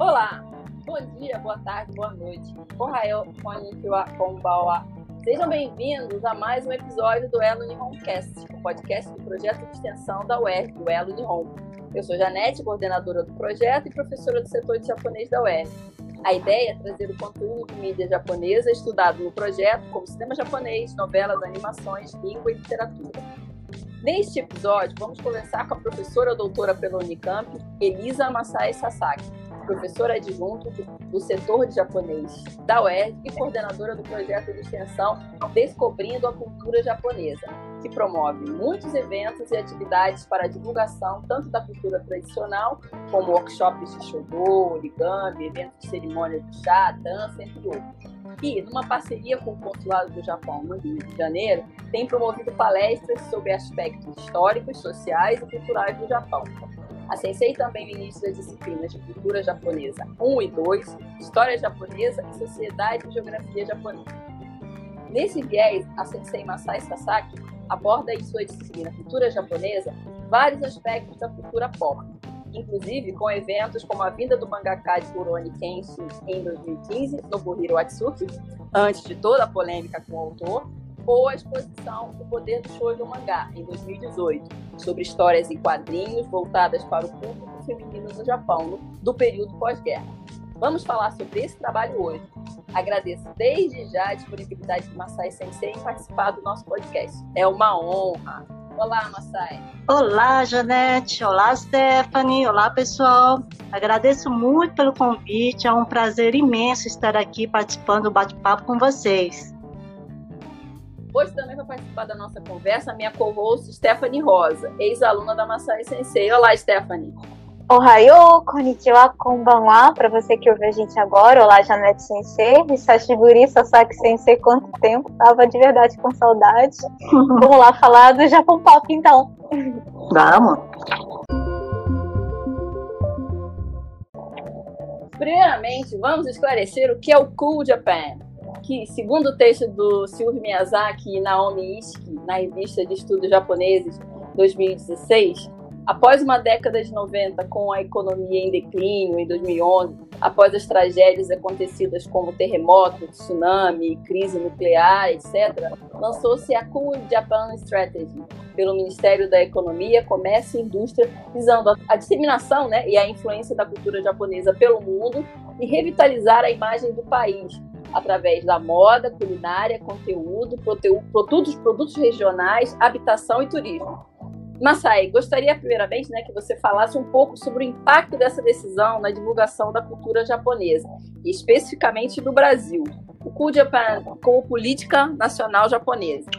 Olá, bom dia, boa tarde, boa noite. Ohayou. Sejam bem-vindos a mais um episódio do Elo Nihoncast, o podcast do projeto de extensão da UERJ, do Elo Nihon. Eu sou Janete, coordenadora do projeto e professora do setor de japonês da UERJ. A ideia é trazer o conteúdo de mídia japonesa estudado no projeto, como cinema japonês, novelas, animações, língua e literatura. Neste episódio, vamos conversar com a professora doutora pela Unicamp, Elisa Masai Sasaki, professora adjunto do setor de japonês da UERJ e coordenadora do projeto de extensão Descobrindo a Cultura Japonesa, que promove muitos eventos e atividades para a divulgação tanto da cultura tradicional, como workshops de shodo, origami, eventos de cerimônia de chá, dança, entre outros e, numa parceria com o Consulado do Japão no Rio de Janeiro, tem promovido palestras sobre aspectos históricos, sociais e culturais do Japão. A Sensei também ministra as disciplinas de cultura japonesa 1 e 2, história japonesa e sociedade e geografia japonesa. Nesse viés, a Sensei Masai Sasaki aborda em sua disciplina cultura japonesa vários aspectos da cultura pop, inclusive com eventos como a vinda do mangaka de Kuroni Kenshin em 2015, Nobuhiro Atsuki, antes de toda a polêmica com o autor, ou a exposição O Poder do Shoujo Mangá, em 2018, sobre histórias em quadrinhos voltadas para o público feminino no Japão, do período pós-guerra. Vamos falar sobre esse trabalho hoje. Agradeço desde já a disponibilidade de Masai Sensei em participar do nosso podcast. É uma honra. Olá, Masai. Olá, Janete. Olá, Stephanie. Olá, pessoal. Agradeço muito pelo convite. É um prazer imenso estar aqui participando do bate-papo com vocês. Hoje também vai participar da nossa conversa a minha co-host Stephanie Rosa, ex-aluna da Masai Sensei. Olá, Stephanie. Ohayou, konnichiwa, konbanwa, para você que ouve a gente agora. Olá, Janete Sensei, Hisashiburi, Sasaki Sensei, quanto tempo, tava de verdade com saudade. Vamos lá falar do Japão Pop, então. Vamos. Primeiramente, vamos esclarecer o que é o Cool Japan, que, segundo o texto do Silvio Miyazaki e Naomi Ishiki, na revista de estudos japoneses 2016, Após uma década de 90 com a economia em declínio em 2011, após as tragédias acontecidas como terremoto, tsunami, crise nuclear, etc., lançou-se a Cool Japan Strategy pelo Ministério da Economia, Comércio e Indústria, visando a disseminação né, e a influência da cultura japonesa pelo mundo e revitalizar a imagem do país através da moda, culinária, conteúdo, produtos, produtos regionais, habitação e turismo. Masai, gostaria primeiramente né, que você falasse um pouco sobre o impacto dessa decisão na divulgação da cultura japonesa, especificamente do Brasil, o Cool Japan como política nacional japonesa.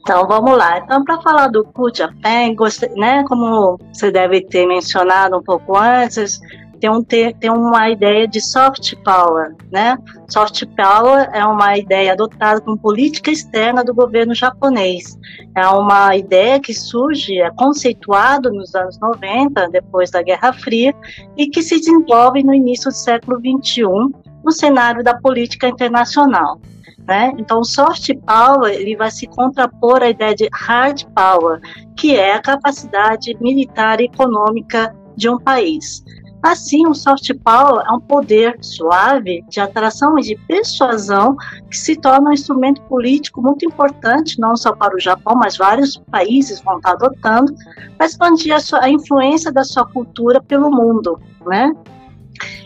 Então vamos lá. Então, para falar do Cool Japan, né, como você deve ter mencionado um pouco antes, tem, um, tem, tem uma ideia de soft power, né? Soft power é uma ideia adotada como política externa do governo japonês. É uma ideia que surge, é conceituado nos anos 90, depois da Guerra Fria, e que se desenvolve no início do século 21 no cenário da política internacional. Né? Então, soft power ele vai se contrapor à ideia de hard power, que é a capacidade militar e econômica de um país. Assim, o soft power é um poder suave de atração e de persuasão que se torna um instrumento político muito importante, não só para o Japão, mas vários países vão estar adotando, para expandir a, sua, a influência da sua cultura pelo mundo, né?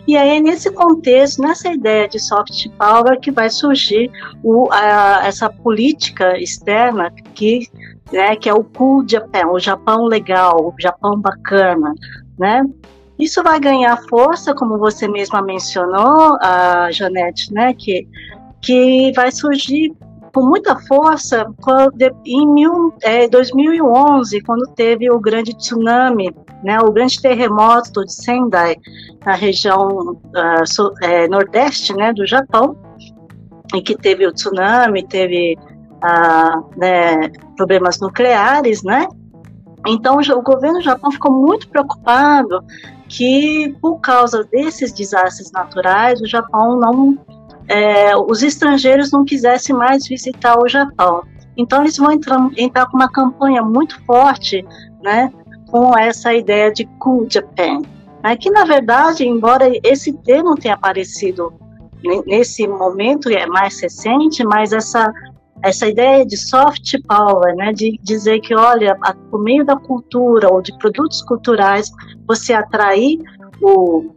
E aí, nesse contexto, nessa ideia de soft power, que vai surgir o, a, essa política externa que, né, que é o cool Japan, o Japão legal, o Japão bacana, né? Isso vai ganhar força, como você mesma mencionou, a Janete, né, que, que vai surgir com muita força em mil, é, 2011, quando teve o grande tsunami, né, o grande terremoto de Sendai, na região uh, é, nordeste né, do Japão, em que teve o tsunami, teve uh, né, problemas nucleares, né? Então o governo do Japão ficou muito preocupado que por causa desses desastres naturais o Japão não é, os estrangeiros não quisessem mais visitar o Japão. Então eles vão entrar, entrar com uma campanha muito forte, né, com essa ideia de Cool Japan. é que na verdade, embora esse termo tenha aparecido nesse momento é mais recente, mas essa essa ideia de soft power, né, de dizer que, olha, por meio da cultura ou de produtos culturais, você atrair o,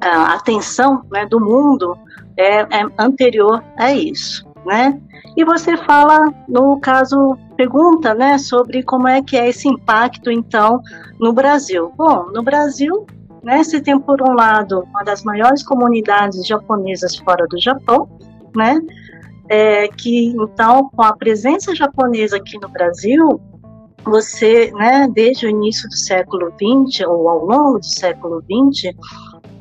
a atenção né, do mundo é, é anterior a isso, né? E você fala, no caso, pergunta, né, sobre como é que é esse impacto, então, no Brasil. Bom, no Brasil, né, você tem, por um lado, uma das maiores comunidades japonesas fora do Japão, né, é, que então com a presença japonesa aqui no Brasil, você, né, desde o início do século XX ou ao longo do século XX,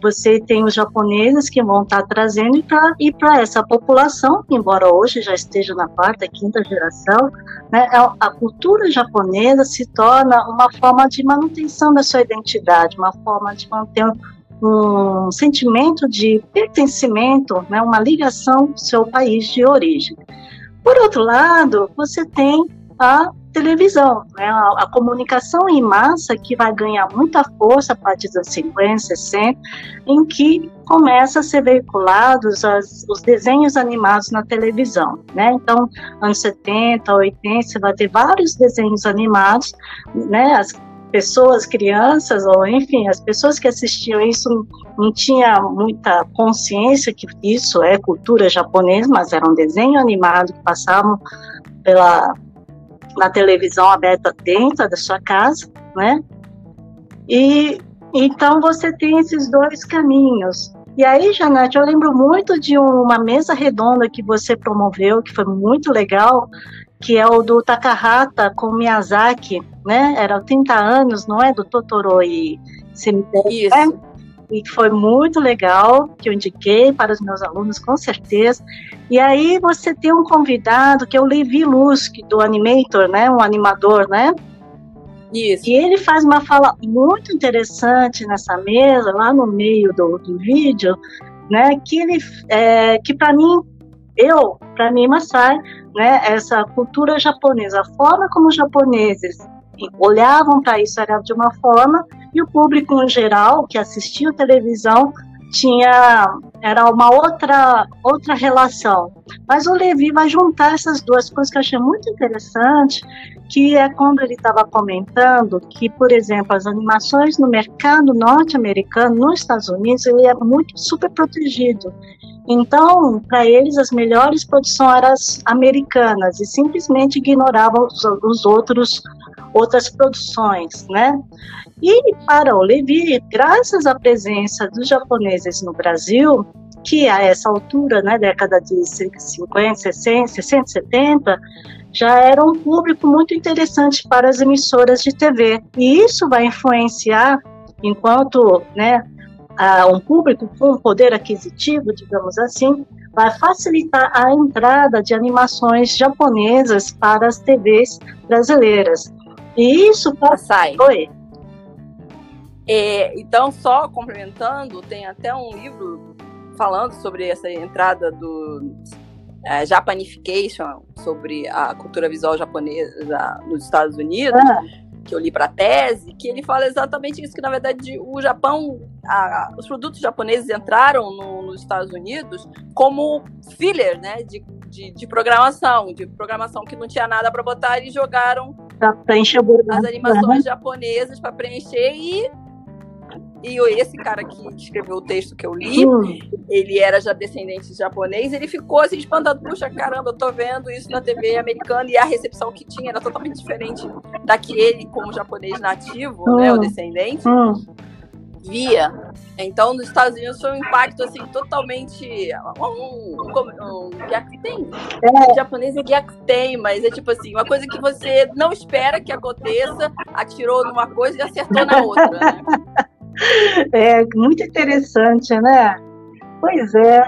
você tem os japoneses que vão estar trazendo e para essa população, embora hoje já esteja na quarta, quinta geração, né, é a cultura japonesa se torna uma forma de manutenção da sua identidade, uma forma de manter um sentimento de pertencimento, né, uma ligação ao seu país de origem. Por outro lado, você tem a televisão, né, a, a, comunicação em massa que vai ganhar muita força a partir dos 50, 60, em que começa a ser veiculados as, os desenhos animados na televisão, né? Então, anos 70, 80, você vai ter vários desenhos animados, né? As pessoas, crianças, ou enfim, as pessoas que assistiam isso não tinha muita consciência que isso é cultura japonesa, mas era um desenho animado que passavam pela na televisão aberta dentro da sua casa, né? E então você tem esses dois caminhos. E aí, Janete, eu lembro muito de uma mesa redonda que você promoveu, que foi muito legal, que é o do Takahata com Miyazaki, né? Era 30 anos, não é? Do Totoro e Cemitério. Isso. Né? E foi muito legal, que eu indiquei para os meus alunos, com certeza. E aí você tem um convidado, que é o Levi Lusk, do Animator, né? Um animador, né? Isso. E ele faz uma fala muito interessante nessa mesa, lá no meio do, do vídeo, né? Que ele, é, que para mim, eu, para mim, Masai, né? Essa cultura japonesa, a forma como os japoneses olhavam para isso era de uma forma e o público em geral que assistia televisão tinha era uma outra outra relação. Mas o Levi vai juntar essas duas coisas que eu achei muito interessante, que é quando ele estava comentando que, por exemplo, as animações no mercado norte-americano, nos Estados Unidos, ele é muito super protegido. Então, para eles, as melhores produções eram as americanas e simplesmente ignoravam os, os outros outras produções, né? E para o Levi, graças à presença dos japoneses no Brasil, que a essa altura, né, década de 50, 60, 60, 70, já era um público muito interessante para as emissoras de TV. E isso vai influenciar, enquanto né, um público com poder aquisitivo, digamos assim, vai facilitar a entrada de animações japonesas para as TVs brasileiras. E isso sai. Oi. É, então, só complementando, tem até um livro falando sobre essa entrada do é, Japanification, sobre a cultura visual japonesa nos Estados Unidos, ah. Que eu li para tese, que ele fala exatamente isso, que na verdade o Japão, a, os produtos japoneses entraram no, nos Estados Unidos como filler, né, de, de, de programação, de programação que não tinha nada para botar e jogaram preencher as animações japonesas para preencher e e esse cara que escreveu o texto que eu li, hum. ele era já descendente de japonês, ele ficou assim espantado, puxa, caramba, eu tô vendo isso na TV americana e a recepção que tinha era totalmente diferente da que ele, como japonês nativo, hum. né, o descendente, hum. via. Então, nos Estados Unidos foi um impacto assim totalmente um, um, um tem. É. O japonês é tem, mas é tipo assim, uma coisa que você não espera que aconteça, atirou numa coisa e acertou na outra, né? É muito interessante, né? Pois é.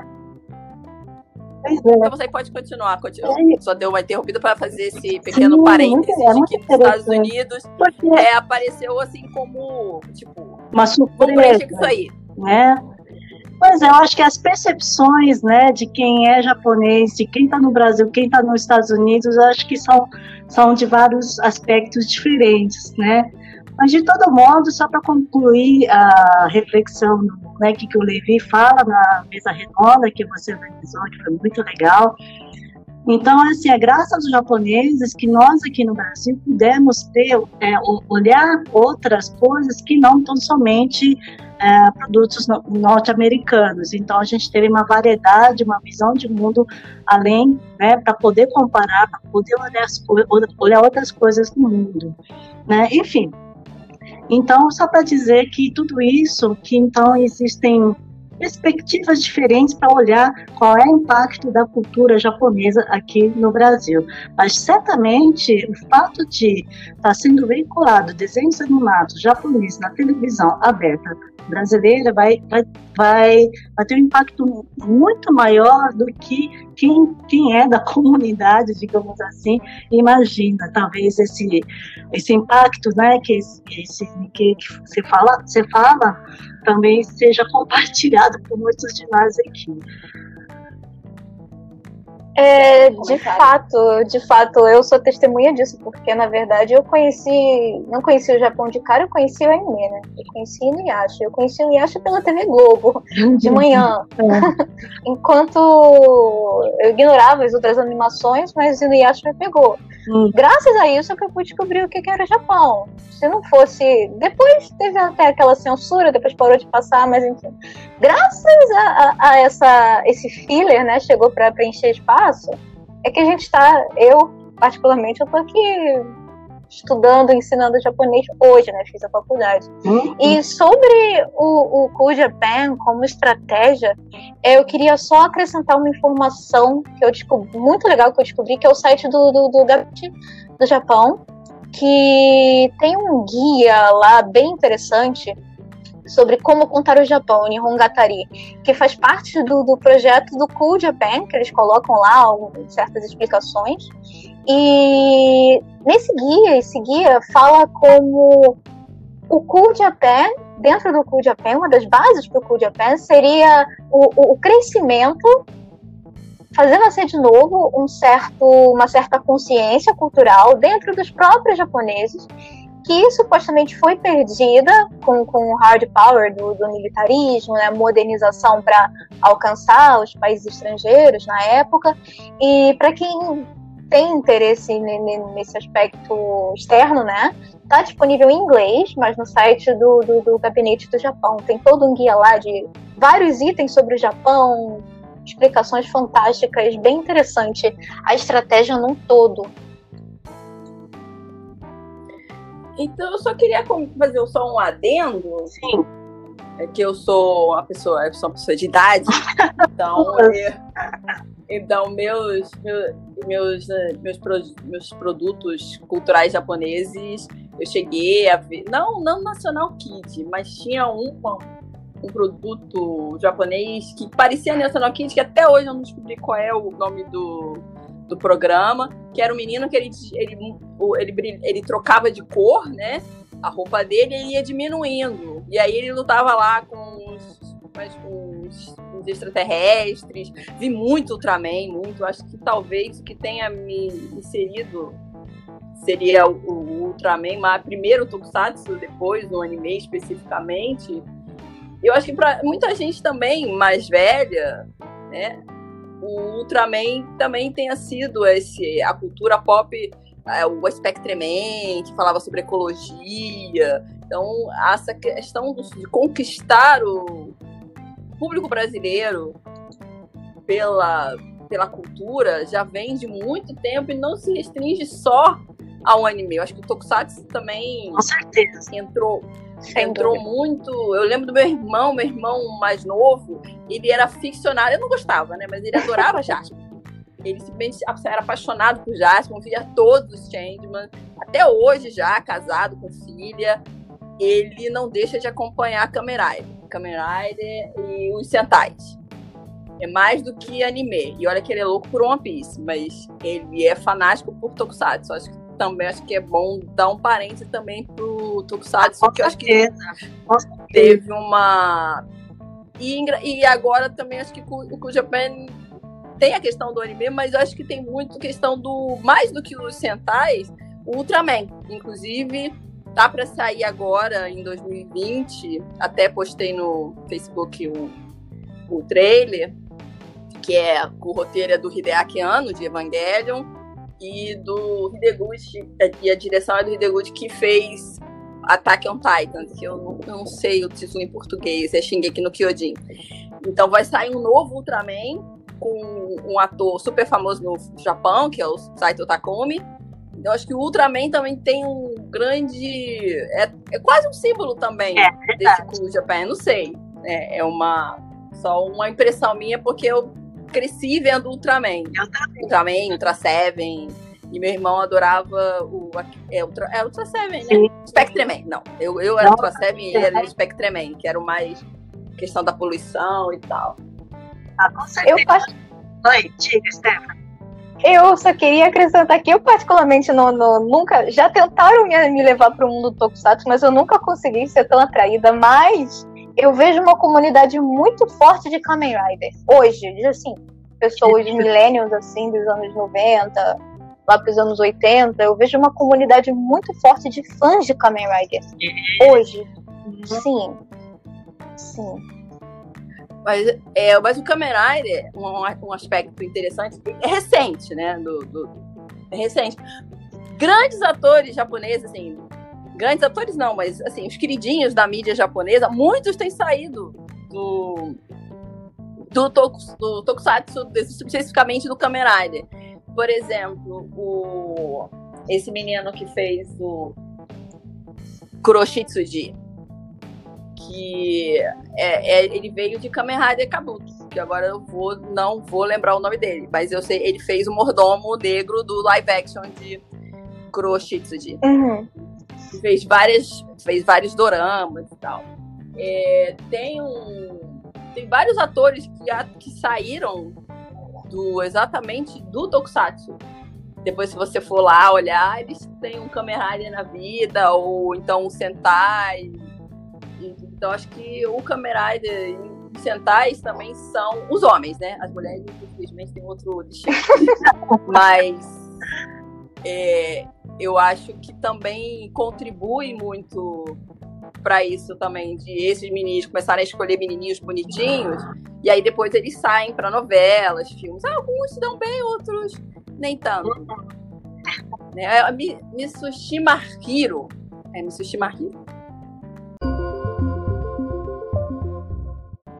Pois é. Então você pode continuar, continua. É. Só deu uma interrompida para fazer esse pequeno Sim, parênteses é, de que nos Estados Unidos é, apareceu assim como, tipo, uma surpresa. isso aí. Né? Pois é, eu acho que as percepções, né, de quem é japonês, de quem está no Brasil, quem está nos Estados Unidos, eu acho que são, são de vários aspectos diferentes, né? Mas, de todo modo, só para concluir a reflexão né, que, que o Levi fala na mesa redonda que você organizou, que foi muito legal, então, assim, é graças aos japoneses que nós aqui no Brasil pudemos ter, é, olhar outras coisas que não tão somente é, produtos norte-americanos. Então, a gente teve uma variedade, uma visão de mundo além, né, para poder comparar, para poder olhar, olhar outras coisas no mundo. Né? Enfim, então, só para dizer que tudo isso, que então existem perspectivas diferentes para olhar qual é o impacto da cultura japonesa aqui no Brasil. Mas certamente o fato de estar tá sendo veiculado desenhos animados japoneses na televisão aberta brasileira vai, vai, vai, vai ter um impacto muito maior do que quem, quem é da comunidade, digamos assim, imagina. Talvez esse, esse impacto né, que, esse, que, que você, fala, você fala também seja compartilhado por muitos de nós aqui. É, de fato, de fato, eu sou testemunha disso, porque na verdade eu conheci, não conheci o Japão de cara, eu conheci o anime, né? Eu conheci o Inuyasha, eu conheci o Inuyasha pela TV Globo, de manhã. É. Enquanto eu ignorava as outras animações, mas o Inuyasha me pegou. Graças a isso que eu pude descobrir o que era o Japão. Se não fosse. Depois teve até aquela censura, depois parou de passar, mas enfim. Graças a, a, a essa, esse filler, né? Chegou para preencher espaço, é que a gente está. Eu, particularmente, eu tô aqui estudando, ensinando japonês hoje, né? Fiz a faculdade. Uhum. E sobre o, o Cool Japan como estratégia, eu queria só acrescentar uma informação que eu descobri, muito legal que eu descobri, que é o site do, do, do Gabinete do Japão, que tem um guia lá bem interessante sobre como contar o Japão, Nihongatari, que faz parte do, do projeto do Cool Japan, que eles colocam lá certas explicações. E nesse guia, esse guia fala como o Cool Japan, dentro do Cool Japan, uma das bases para o Cool Japan seria o, o, o crescimento fazendo nascer de novo um certo, uma certa consciência cultural dentro dos próprios japoneses que supostamente foi perdida com, com o hard power do, do militarismo, né, modernização para alcançar os países estrangeiros na época. E para quem tem interesse nesse aspecto externo, né? Tá disponível em inglês, mas no site do, do, do, Gabinete do Japão tem todo um guia lá de vários itens sobre o Japão, explicações fantásticas, bem interessante. A estratégia num todo. Então, eu só queria fazer só um adendo. Sim. É que eu sou uma pessoa, eu sou uma pessoa de idade. Então, eu, então meus, meus, meus, meus produtos culturais japoneses, eu cheguei a ver. Não, não National Kid, mas tinha um, um produto japonês que parecia National Kid, que até hoje eu não descobri qual é o nome do, do programa, que era um menino que ele, ele, ele, ele trocava de cor, né? A roupa dele ele ia diminuindo. E aí ele lutava lá com os, com os, os extraterrestres. Vi muito Ultraman, muito. Acho que talvez o que tenha me inserido seria o, o Ultraman, mas primeiro o Tokusatsu, depois o anime especificamente. Eu acho que para muita gente também mais velha, né, o Ultraman também tenha sido esse a cultura pop é, o Spectreman, que falava sobre ecologia. Então, essa questão de conquistar o público brasileiro pela, pela cultura já vem de muito tempo e não se restringe só ao anime. Eu acho que o Tokusatsu também entrou sem entrou dúvida. muito. Eu lembro do meu irmão, meu irmão mais novo, ele era ficcionado, eu não gostava, né? Mas ele adorava Jasper. Ele simplesmente era apaixonado por Jasper, via todos os Changeman. Até hoje, já casado com filha, ele não deixa de acompanhar Kamen Rider. Kamen Rider e os Sentais. É mais do que anime. E olha que ele é louco por One Piece, mas ele é fanático por Tokusatsu. Acho que também acho que é bom dar um parênteses também pro Tokusatsu, porque eu acho que teve uma. E, e agora também acho que o, o Japan tem a questão do anime, mas eu acho que tem muito questão do. Mais do que os Sentais, o Ultraman. Inclusive, tá para sair agora em 2020. Até postei no Facebook o, o trailer, que é o roteiro é do Hideaki Anno, de Evangelion, e do Hideguchi, e a direção é do Hideguchi que fez Attack on Titan, que eu não, não, sei o título em português, é Shingeki no Kyojin. Então vai sair um novo Ultraman com um ator super famoso no Japão, que é o Saito Takumi. Então acho que o Ultraman também tem um grande. É, é quase um símbolo também é, desse Cool Japan. Não sei. É, é uma. Só uma impressão minha, porque eu cresci vendo Ultraman. Ultraman, Ultra Seven. E meu irmão adorava o. É Ultra, é Ultra Seven, né? Spectreman. Não, eu, eu era Ultra Seven e ele era Spectreman, que era o mais questão da poluição e tal. Ah, com certeza. Eu posso... Oi, diga, Stephanie. Eu só queria acrescentar que eu, particularmente, não, não nunca. Já tentaram me, me levar para o mundo do Tokusatsu, mas eu nunca consegui ser tão atraída. Mas eu vejo uma comunidade muito forte de Kamen Rider. Hoje, assim, pessoas de millennials, assim, dos anos 90, lá para os anos 80, eu vejo uma comunidade muito forte de fãs de Kamen Rider. Hoje. Sim. Sim. Mas, é, mas o Kamen Rider, um, um aspecto interessante, é recente, né? Do, do, é recente. Grandes atores japoneses, assim, grandes atores não, mas assim, os queridinhos da mídia japonesa, muitos têm saído do do, do Tokusatsu, especificamente do Kamen Rider. Por exemplo, o, esse menino que fez o Kuroshitsuji, que é, é, ele veio de Kamen Rider Kabuto, que agora eu vou, não vou lembrar o nome dele, mas eu sei, ele fez o mordomo negro do live action de Kuroshitsuji. Uhum. Fez várias, fez vários doramas e tal. É, tem um, tem vários atores que, que saíram do exatamente do Tokusatsu. Depois, se você for lá olhar, eles têm um Kamen Rider na vida, ou então um Sentai, então acho que o Kamen Rider e Sentais também são os homens, né? As mulheres, infelizmente, têm outro destino. Mas é, eu acho que também contribui muito para isso também, de esses meninos começarem a escolher menininhos bonitinhos, e aí depois eles saem para novelas, filmes. Alguns se dão bem, outros nem tanto. Né? É, Mitsushima Hiro. É Mitsushima Hiro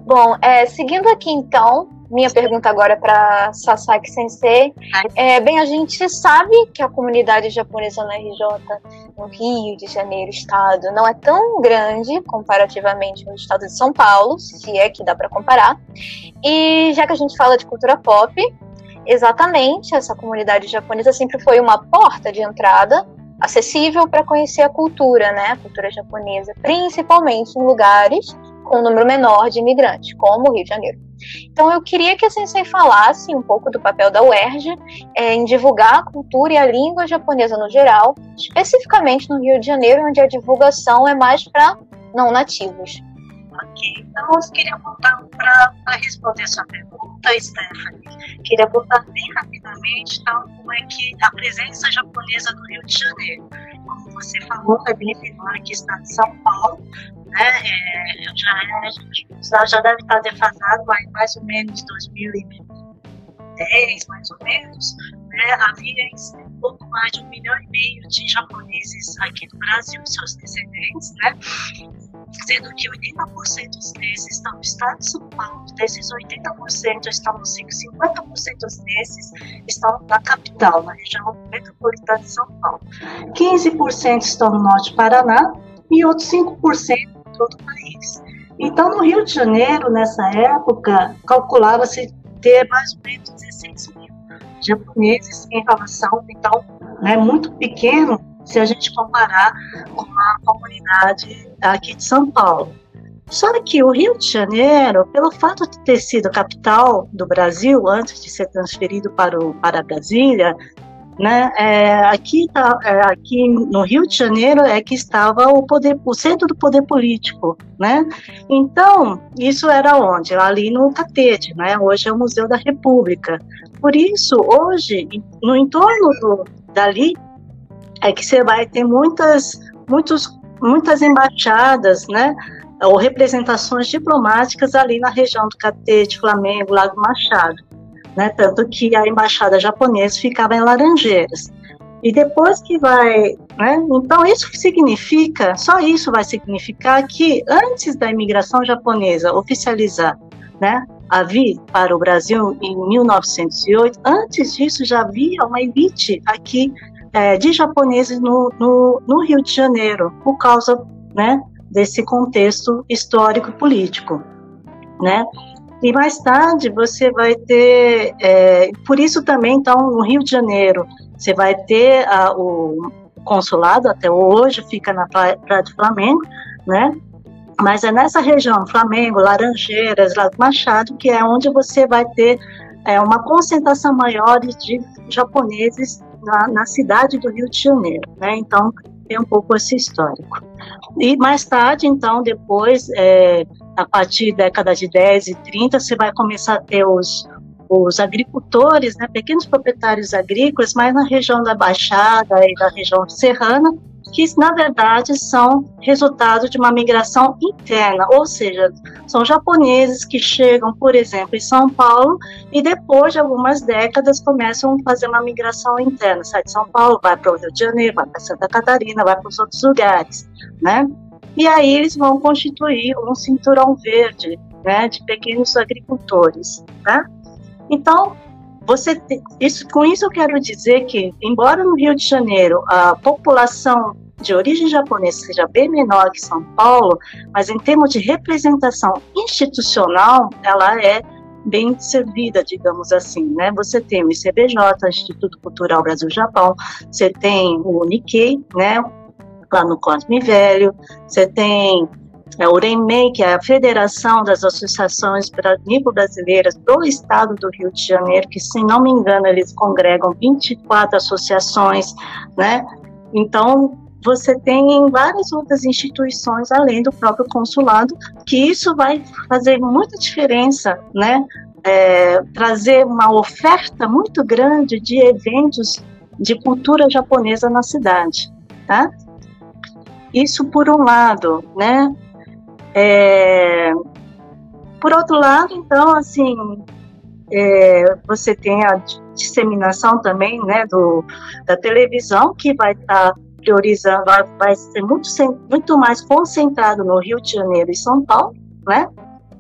Bom, é, seguindo aqui então, minha pergunta agora para Sasaki Sensei. É, bem, a gente sabe que a comunidade japonesa na RJ, no Rio de Janeiro, estado, não é tão grande comparativamente no estado de São Paulo, se é que dá para comparar. E já que a gente fala de cultura pop, exatamente, essa comunidade japonesa sempre foi uma porta de entrada acessível para conhecer a cultura, né, a cultura japonesa, principalmente em lugares com um número menor de imigrantes, como o Rio de Janeiro. Então, eu queria que a Sensei falasse um pouco do papel da UERJ é, em divulgar a cultura e a língua japonesa no geral, especificamente no Rio de Janeiro, onde a divulgação é mais para não nativos. Ok, então eu queria voltar para responder sua pergunta, Stephanie. Queria voltar bem rapidamente então, como é que a presença japonesa no Rio de Janeiro. Como você falou, é bem menor aqui está de São Paulo, né? É, já, já, deve estar defasado, mas mais ou menos 2010, mais ou menos, né? havia um pouco mais de um milhão e meio de japoneses aqui no Brasil, seus descendentes, né? Sendo que 80% desses estão no estado de São Paulo, desses 80% estão no 50% desses estão na capital, na região metropolitana de São Paulo. 15% estão no norte do Paraná e outros 5% todo o país. Então, no Rio de Janeiro, nessa época, calculava-se ter mais ou menos 16 mil japoneses em relação, então, né, muito pequeno se a gente comparar com a comunidade aqui de São Paulo. Só que o Rio de Janeiro, pelo fato de ter sido capital do Brasil antes de ser transferido para, o, para Brasília, né? É, aqui, tá, é, aqui no Rio de Janeiro é que estava o poder, o centro do poder político, né? Então isso era onde? Ali no Catete, né? Hoje é o Museu da República. Por isso hoje no entorno do, dali é que você vai ter muitas muitos, muitas embaixadas, né, ou representações diplomáticas ali na região do Catete, Flamengo, Lago Machado, né, tanto que a embaixada japonesa ficava em Laranjeiras. E depois que vai, né? Então isso significa, só isso vai significar que antes da imigração japonesa oficializar, né, a vir para o Brasil em 1908, antes disso já havia uma elite aqui é, de japoneses no, no, no, Rio de Janeiro, por causa, né, desse contexto histórico político, né? E mais tarde você vai ter, é, por isso também, então, no Rio de Janeiro, você vai ter a, o consulado, até hoje, fica na Praia de Flamengo, né? Mas é nessa região, Flamengo, Laranjeiras, Lago Machado, que é onde você vai ter é, uma concentração maior de japoneses na, na, cidade do Rio de Janeiro, né? Então, tem um pouco esse histórico. E mais tarde, então, depois, é, a partir da década de 10 e 30, você vai começar a ter os, os agricultores, né, pequenos proprietários agrícolas, mas na região da Baixada e da região serrana, que na verdade são resultado de uma migração interna, ou seja, são japoneses que chegam, por exemplo, em São Paulo e depois de algumas décadas começam a fazer uma migração interna, sai de São Paulo, vai para o Rio de Janeiro, vai para Santa Catarina, vai para os outros lugares, né? E aí eles vão constituir um cinturão verde, né, de pequenos agricultores, né? Então, você isso, com isso eu quero dizer que, embora no Rio de Janeiro a população de origem japonesa seja bem menor que São Paulo, mas em termos de representação institucional, ela é bem servida, digamos assim, né? Você tem o ICBJ, Instituto Cultural Brasil-Japão, você tem o Nikkei, né? Lá no Cosme Velho, você tem é, o REMEI, que é a Federação das Associações Nipo-Brasileiras do Estado do Rio de Janeiro, que, se não me engano, eles congregam 24 associações, né? Então, você tem várias outras instituições, além do próprio consulado, que isso vai fazer muita diferença, né? É, trazer uma oferta muito grande de eventos de cultura japonesa na cidade, tá? Isso por um lado, né? É, por outro lado, então, assim, é, você tem a disseminação também, né, do, da televisão, que vai estar tá priorizando, vai, vai ser muito, muito mais concentrado no Rio de Janeiro e São Paulo, né,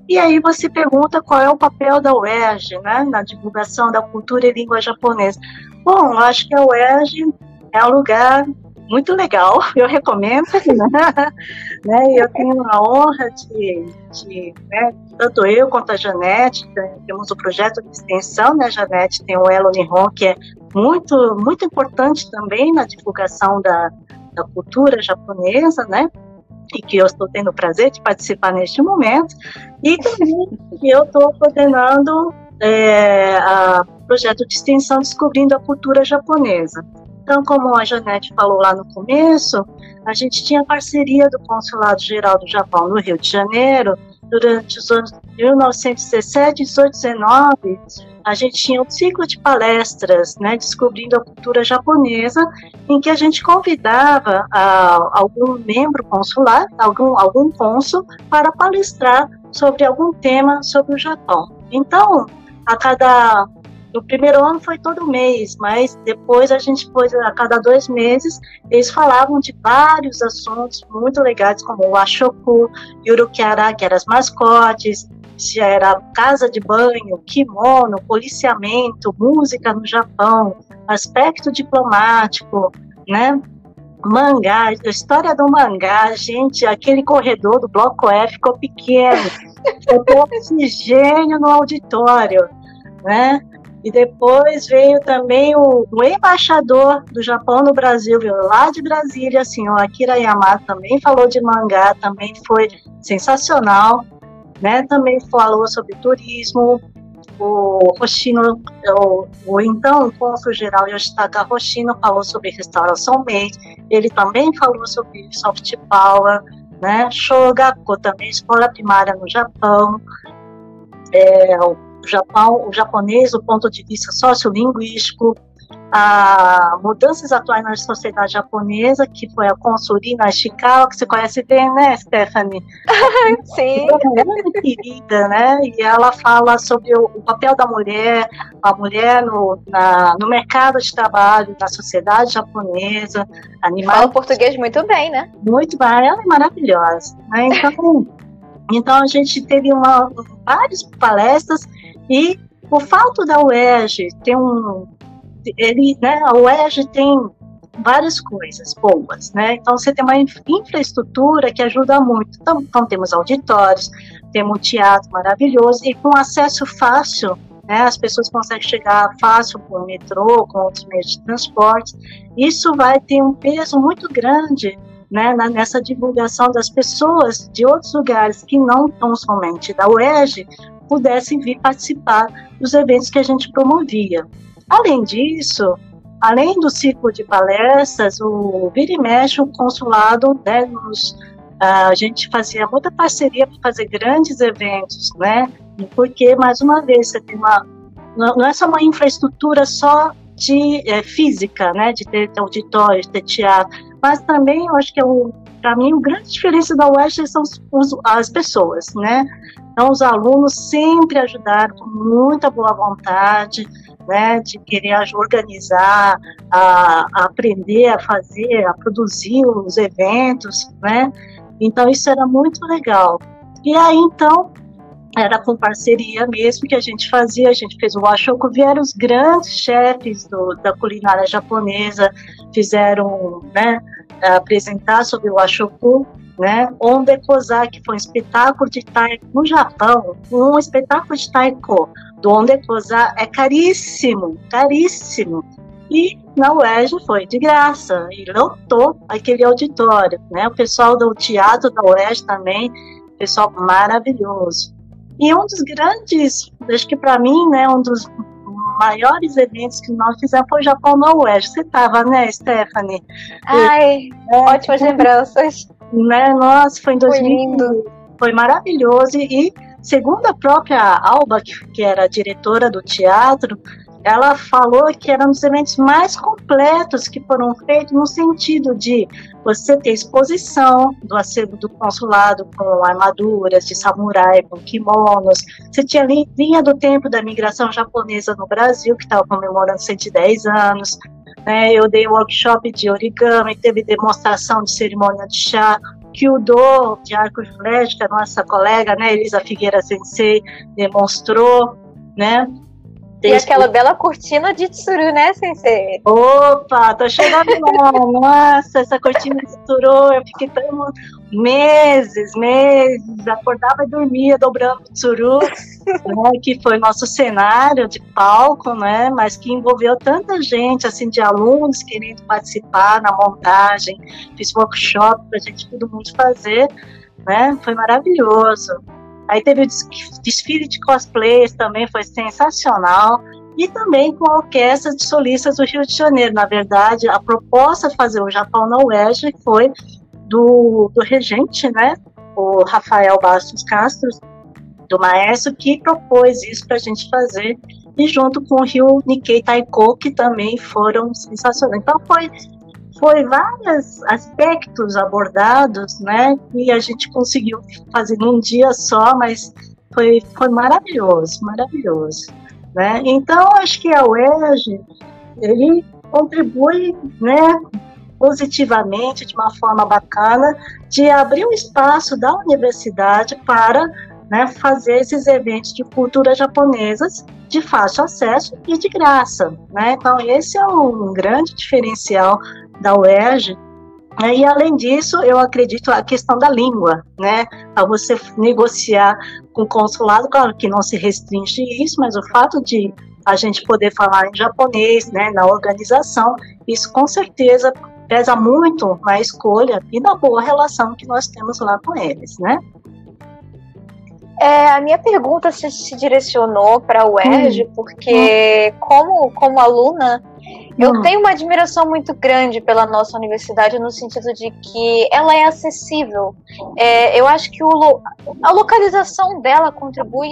e aí você pergunta qual é o papel da UERJ, né, na divulgação da cultura e língua japonesa. Bom, eu acho que a UERJ é um lugar muito legal, eu recomendo, né? Eu tenho a honra de, de né, tanto eu quanto a Janete, temos o projeto de extensão, né, Janete, tem o Elo Nihon, que é muito, muito importante também na divulgação da, da cultura japonesa, né? E que eu estou tendo o prazer de participar neste momento, e também que eu estou coordenando é, o projeto de extensão Descobrindo a Cultura Japonesa. Então, como a Janete falou lá no começo, a gente tinha parceria do Consulado Geral do Japão no Rio de Janeiro durante os anos 1917, 18, 19, a gente tinha um ciclo de palestras, né, descobrindo a cultura japonesa, em que a gente convidava a, algum membro consular, algum algum cônsul, para palestrar sobre algum tema sobre o Japão. Então, a cada no primeiro ano foi todo mês, mas depois a gente pôs a cada dois meses, eles falavam de vários assuntos muito legais, como o Ashoku, Yurukiara, que eram as mascotes, se era casa de banho, kimono, policiamento, música no Japão, aspecto diplomático, né? Mangá, a história do mangá, gente, aquele corredor do bloco F ficou pequeno, ficou oxigênio no auditório, né? E depois veio também o, o, embaixador do Japão no Brasil, veio lá de Brasília, assim, o Akira Yamato também falou de mangá, também foi sensacional, né? Também falou sobre turismo, o Hoshino, o, o então cônsul-geral Yoshitaka Hoshino falou sobre restauração made, ele também falou sobre soft power, né? Shogaku também, escola primária no Japão, é, o Japão, o japonês do ponto de vista sociolinguístico, a mudanças atuais na sociedade japonesa, que foi a Consulina Ishikawa, que você conhece bem, né, Stephanie? Sim. Ela é muito querida, né? E ela fala sobre o, o papel da mulher, a mulher no, na, no mercado de trabalho, na sociedade japonesa. Animal... Fala português muito bem, né? Muito bem, ela é maravilhosa. Né? Então, então a gente teve uma, várias palestras e o fato da UERJ ter um, ele, né, a UERJ tem várias coisas boas, né? Então você tem uma infraestrutura que ajuda muito. Então, então temos auditórios, temos um teatro maravilhoso e com acesso fácil, né? As pessoas conseguem chegar fácil por metrô, com outros meios de transporte. Isso vai ter um peso muito grande né, nessa divulgação das pessoas de outros lugares que não tão somente da UERJ pudessem vir participar dos eventos que a gente promovia. Além disso, além do ciclo de palestras, o Vira e Mexe, o consulado, né, nos, a gente fazia muita parceria para fazer grandes eventos, né? Porque, mais uma vez, você tem uma. Não é só uma infraestrutura só de é, física, né? De ter, auditório, de ter teatro, mas também eu acho que é o para mim, o grande diferença da UEST são os, as pessoas, né? Então, os alunos sempre ajudaram com muita boa vontade, né, de querer organizar, a, a, aprender a fazer, a produzir os eventos, né? Então isso era muito legal. E aí então era com parceria mesmo que a gente fazia, a gente fez o washoku, vieram os grandes chefes do, da culinária japonesa, fizeram, né, apresentar sobre o washoku, né? Onde Kozaki foi um espetáculo de taiko no Japão, um espetáculo de taiko do Onde Kozaki é caríssimo, caríssimo. E na UERJ foi de graça e lotou aquele auditório, né? O pessoal do teatro da UERJ também, pessoal maravilhoso. E um dos grandes, acho que para mim, né, um dos maiores eventos que nós fizemos foi o Japão na UERJ. Você estava, né, Stephanie? Ai, e, é, ótimas lembranças né? Nossa, foi em 2000. Foi, foi maravilhoso. E, segundo a própria Alba, que, que era diretora do teatro, ela falou que era um dos eventos mais completos que foram feitos no sentido de você ter exposição do acervo do consulado com armaduras de samurai, com kimonos. Você tinha linha do tempo da migração japonesa no Brasil, que estava comemorando 110 anos. Né? Eu dei workshop de origami, teve demonstração de cerimônia de chá, Kyudo de arco e flecha, que nossa colega, né, Elisa Figueira Sensei, demonstrou, né? E aquela bela cortina de tsuru, né, Sensei? Opa, tô chegando lá. Nossa, essa cortina de tsuru, eu fiquei tão meses, meses, acordava e dormia dobrando o tsuru, né, que foi nosso cenário de palco, né, mas que envolveu tanta gente, assim, de alunos querendo participar na montagem, fiz workshop pra gente todo mundo fazer, né, foi maravilhoso. Aí teve o desfile de cosplayers também, foi sensacional. E também com a Orquestra de Solistas do Rio de Janeiro. Na verdade, a proposta de fazer o Japão na UERJ foi do, do regente, né, o Rafael Bastos Castro, do maestro, que propôs isso para a gente fazer, e junto com o Rio Nikkei Taiko, que também foram sensacionais. Então foi foi vários aspectos abordados, né, e a gente conseguiu fazer num dia só, mas foi, foi maravilhoso, maravilhoso, né. Então, acho que a UERJ, ele contribui, né, positivamente, de uma forma bacana, de abrir um espaço da universidade para né, fazer esses eventos de cultura japonesas de fácil acesso e de graça. Né? Então, esse é um grande diferencial da UERJ. E, além disso, eu acredito a questão da língua, né? Para você negociar com o consulado, claro que não se restringe isso, mas o fato de a gente poder falar em japonês, né, na organização, isso com certeza pesa muito na escolha e na boa relação que nós temos lá com eles, né? É, a minha pergunta se, se direcionou para o UERJ, hum. porque como, como aluna, eu hum. tenho uma admiração muito grande pela nossa universidade no sentido de que ela é acessível. É, eu acho que o, a localização dela contribui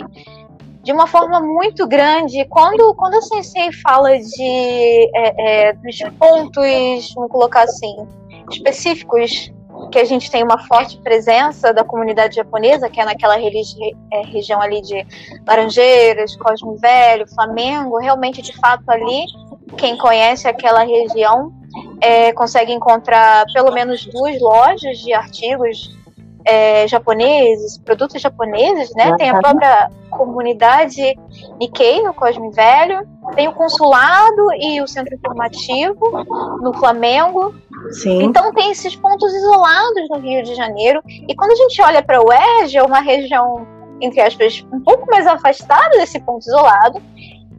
de uma forma muito grande. Quando, quando a Sensei fala de é, é, dos pontos, vamos colocar assim, específicos que a gente tem uma forte presença da comunidade japonesa, que é naquela é, região ali de Laranjeiras, Cosmo Velho, Flamengo, realmente, de fato, ali, quem conhece aquela região é, consegue encontrar pelo menos duas lojas de artigos é, japoneses, produtos japoneses, né? Tem a própria comunidade Nikkei no Cosme Velho, tem o consulado e o centro informativo no Flamengo. Sim. Então tem esses pontos isolados no Rio de Janeiro. E quando a gente olha para o UERJ, é uma região, entre aspas, um pouco mais afastada desse ponto isolado,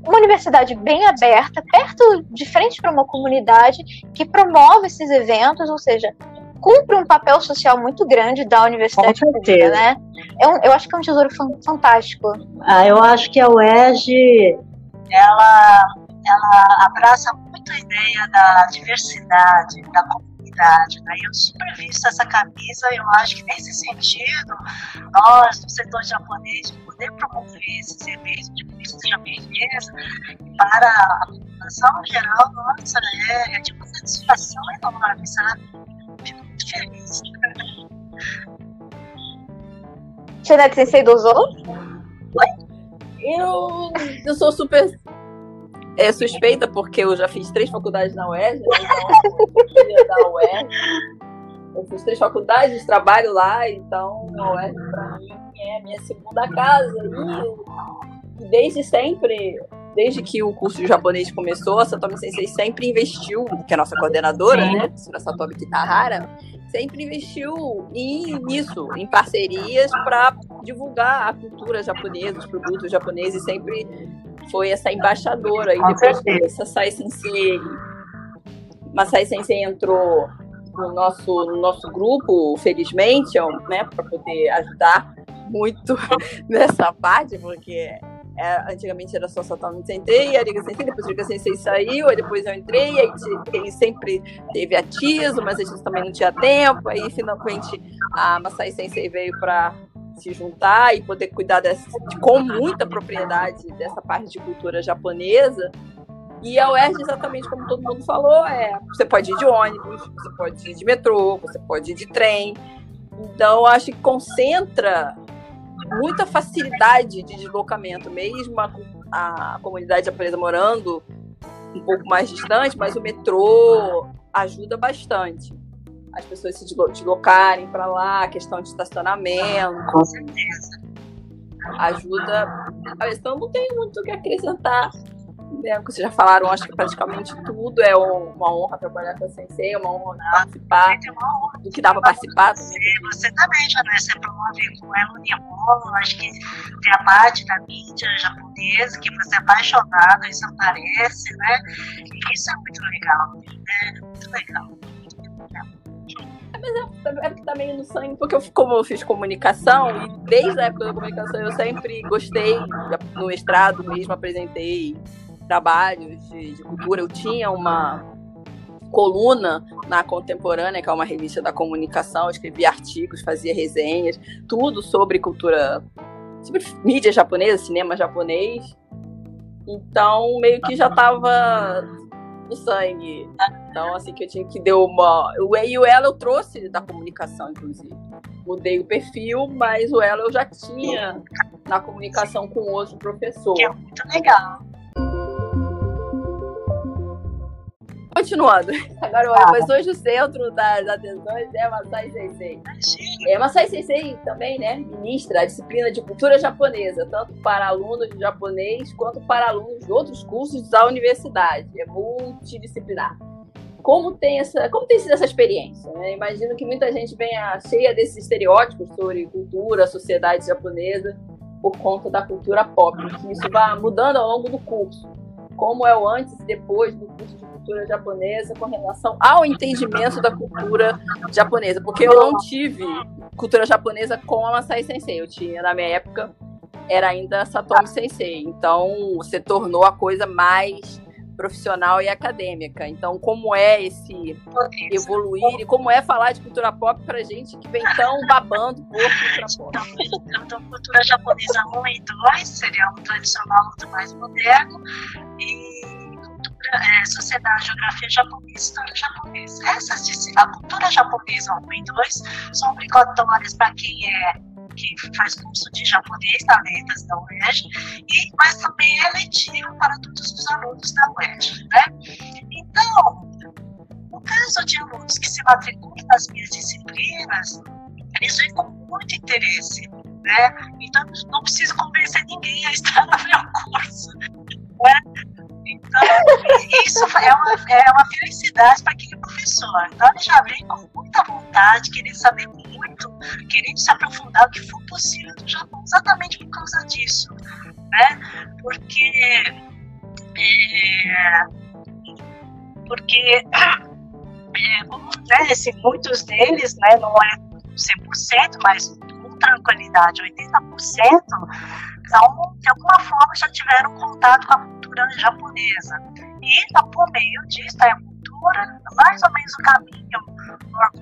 uma universidade bem aberta, perto, de frente para uma comunidade que promove esses eventos, ou seja, cumpre um papel social muito grande da universidade pública, né? É um, eu acho que é um tesouro fantástico. Ah, eu acho que a UERJ, ela, ela abraça muito a ideia da diversidade, da comunidade, né? Eu super visto essa camisa, eu acho que nesse sentido, nós, do setor japonês, poder promover esses eventos de cultura japonesa para a população geral, nossa, é, é de uma satisfação enorme, sabe? feliz. Janete Sensei dosou? Eu, eu sou super é, suspeita porque eu já fiz três faculdades na UERJ, né? então da UERJ. Eu fiz três faculdades, trabalho lá, então a UERJ para mim é minha segunda casa. E desde sempre, desde que o curso de japonês começou, a Satomi Sensei sempre investiu, que é a nossa coordenadora, Sim. né, a Satomi Kitahara, sempre investiu em, nisso, em parcerias para divulgar a cultura japonesa, os produtos japoneses, sempre foi essa embaixadora. E depois que essa Sai Sensei, Masai Sensei entrou no nosso, no nosso grupo, felizmente, né, para poder ajudar muito nessa parte, porque é, antigamente era só Satomi Sensei, a Liga Sensei, depois a Liga Sensei saiu, aí depois eu entrei, aí ele sempre teve a Tiso, mas a Tiso também não tinha tempo, aí finalmente a Masai Sensei veio para se juntar e poder cuidar dessa, com muita propriedade dessa parte de cultura japonesa. E a UERJ, exatamente como todo mundo falou, é você pode ir de ônibus, você pode ir de metrô, você pode ir de trem. Então, acho que concentra muita facilidade de deslocamento, mesmo a, a comunidade japonesa morando um pouco mais distante, mas o metrô ajuda bastante as pessoas se deslocarem para lá, a questão de estacionamento. Com certeza. Ajuda. Então não tenho muito o que acrescentar né, vocês já falaram, acho que praticamente tudo é uma honra trabalhar com a Sensei, é uma honra participar do que dá para participar. Você, você também, você promove com ela Unimolo, acho que tem a parte da mídia japonesa, que você é apaixonado, isso aparece, né? E isso é muito legal, né? Muito legal. Mas é, é porque tá meio no sangue, porque eu, como eu fiz comunicação, e desde a época da comunicação eu sempre gostei, no mestrado mesmo apresentei trabalhos de, de cultura. Eu tinha uma coluna na Contemporânea, que é uma revista da comunicação, eu escrevia artigos, fazia resenhas, tudo sobre cultura, sobre mídia japonesa, cinema japonês. Então, meio que já estava no sangue. Então, assim, que eu tinha que deu uma. O E e o Ela eu trouxe da comunicação, inclusive. Mudei o perfil, mas o Ela eu já tinha na comunicação com outro professor. Que é muito legal. Continuando. Agora, ah. mas hoje o centro das atenções é Masai Sensei. É, Masai Sensei também, né, ministra a disciplina de cultura japonesa, tanto para alunos de japonês quanto para alunos de outros cursos da universidade. É multidisciplinar. Como tem, essa, como tem sido essa experiência? Né? Imagino que muita gente venha cheia desses estereótipos sobre cultura, sociedade japonesa, por conta da cultura pop, que isso vai mudando ao longo do curso. Como é o antes e depois do curso de cultura japonesa com relação ao entendimento da cultura japonesa, porque eu não tive cultura japonesa com a Masai Sensei, eu tinha na minha época era ainda Satomi Sensei, então você tornou a coisa mais profissional e acadêmica. Então, como é esse evoluir e como é falar de cultura pop pra gente que vem tão babando por cultura pop? Então, então cultura japonesa 1 e 2 seria um tradicional muito mais moderno e é, sociedade, geografia japonesa, história japonesa. Essas, a cultura japonesa 1 e 2 são obrigatórias para quem é que faz curso de japonês na letras da UERJ, e, mas também é letivo para todos os alunos da UERJ. Né? Então, no caso de alunos que se matriculam nas minhas disciplinas, eles vêm com muito interesse. Né? Então, não preciso convencer ninguém a estar no meu curso. Né? Então, isso é uma, é uma felicidade para aquele professor. Então, ele já vem com muita vontade, querendo saber muito, querendo se aprofundar o que for possível do Japão, exatamente por causa disso. Né? Porque. É, porque é, né, assim, muitos deles, né, não é 100%, mas com tranquilidade, 80%, então, de alguma forma, já tiveram contato com a cultura japonesa. E, tá por meio disso, é a cultura, mais ou menos o caminho,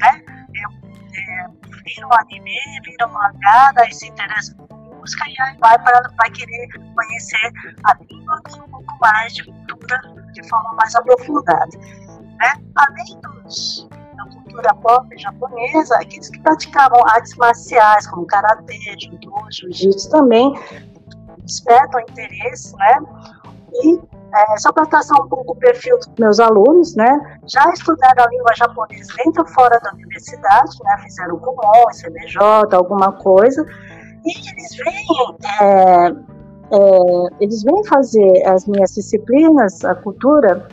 né? É, é, vira um anime, vira um mangá, daí se interessa por música e aí vai, para, vai querer conhecer a língua um pouco mais de cultura de forma mais aprofundada. Né? Além dos, da cultura pop japonesa, aqueles que praticavam artes marciais, como karatê, judô, jiu-jitsu também, despertam interesse, né? E é, só para traçar um pouco o perfil dos meus alunos, né? Já estudaram a língua japonesa dentro ou fora da universidade, né? Fizeram Kumon, CBJ, alguma coisa. E eles vêm, é, é, eles vêm fazer as minhas disciplinas, a cultura,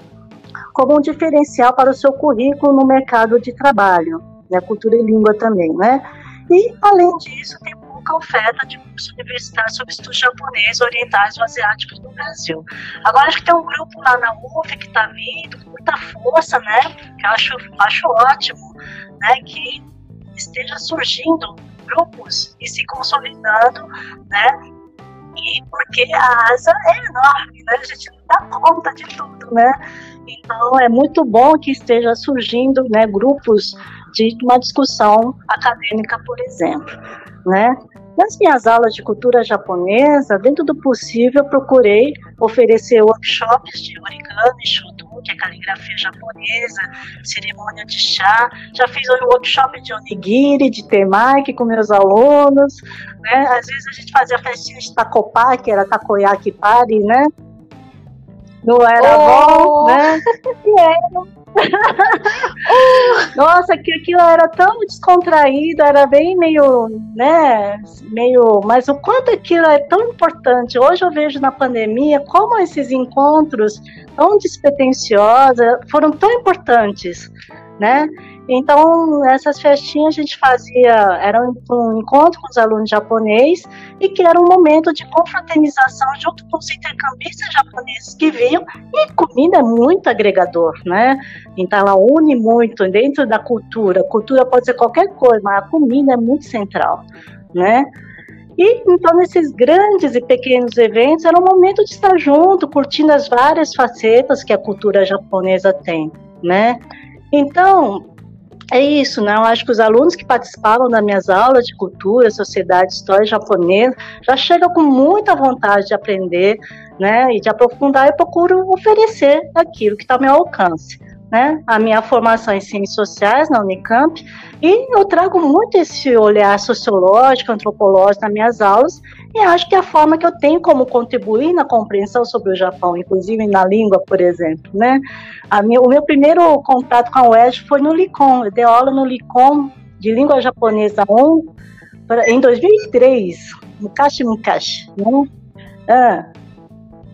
como um diferencial para o seu currículo no mercado de trabalho, né? Cultura e língua também, né? E, além disso, tem pouca oferta de curso universitário sobre estudos japonês, orientais ou asiáticos no Brasil. Agora acho que tem um grupo lá na UF que está vindo com muita força, né? Que eu acho, acho ótimo, né? Que esteja surgindo grupos e se consolidando, né? E porque a asa é enorme, né? A gente não dá conta de tudo, né? Então é muito bom que esteja surgindo, né? Grupos de uma discussão acadêmica, por exemplo, né? Nas minhas aulas de cultura japonesa, dentro do possível, procurei oferecer workshops de origami, shudo, que é caligrafia japonesa, cerimônia de chá. Já fiz um workshop de onigiri, de temaki com meus alunos. Né? Às vezes a gente fazia festinha de takopa, que era takoyaki party, né? Não era oh. bom, né? E era Nossa, que aquilo era tão descontraído, era bem meio, né, meio, mas o quanto aquilo é tão importante. Hoje eu vejo na pandemia como esses encontros tão despretensiosos foram tão importantes, né? Então, essas festinhas a gente fazia, era um encontro com os alunos japoneses e que era um momento de confraternização junto com os intercambistas japoneses que vinham e comida é muito agregador, né? Então, ela une muito dentro da cultura. Cultura pode ser qualquer coisa, mas a comida é muito central, né? E então, nesses grandes e pequenos eventos, era um momento de estar junto, curtindo as várias facetas que a cultura japonesa tem, né? Então, é isso, né? Eu acho que os alunos que participavam das minhas aulas de cultura, sociedade, história japonesa já chegam com muita vontade de aprender, né? E de aprofundar e procuram oferecer aquilo que está ao meu alcance. Né, a minha formação em ciências sociais na Unicamp, e eu trago muito esse olhar sociológico, antropológico nas minhas aulas, e acho que a forma que eu tenho como contribuir na compreensão sobre o Japão, inclusive na língua, por exemplo, né? Minha, o meu primeiro contato com a UERJ foi no LICOM. Eu dei aula no LICOM de língua japonesa 1 em 2003, no Kashimukashi, né? Ah.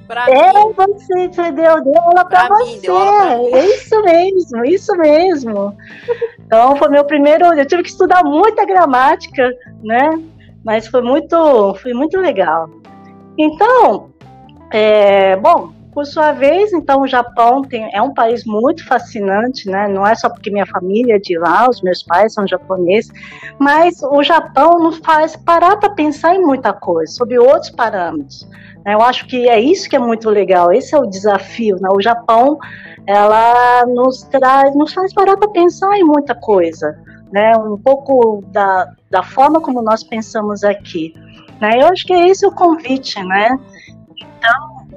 Pra é, mim. você, você deu, deu aula para você. Mim, aula pra isso mesmo, isso mesmo. Então, foi meu primeiro. Eu tive que estudar muita gramática, né? Mas foi muito, foi muito legal. Então, é, bom, por sua vez, então o Japão tem, é um país muito fascinante, né? Não é só porque minha família é de lá, os meus pais são japoneses, mas o Japão nos faz parar para pensar em muita coisa, sobre outros parâmetros. Né? Eu acho que é isso que é muito legal. Esse é o desafio. Né? O Japão, ela nos traz, nos faz parar para pensar em muita coisa, né? Um pouco da, da forma como nós pensamos aqui. Né? Eu acho que é esse o convite, né? Então,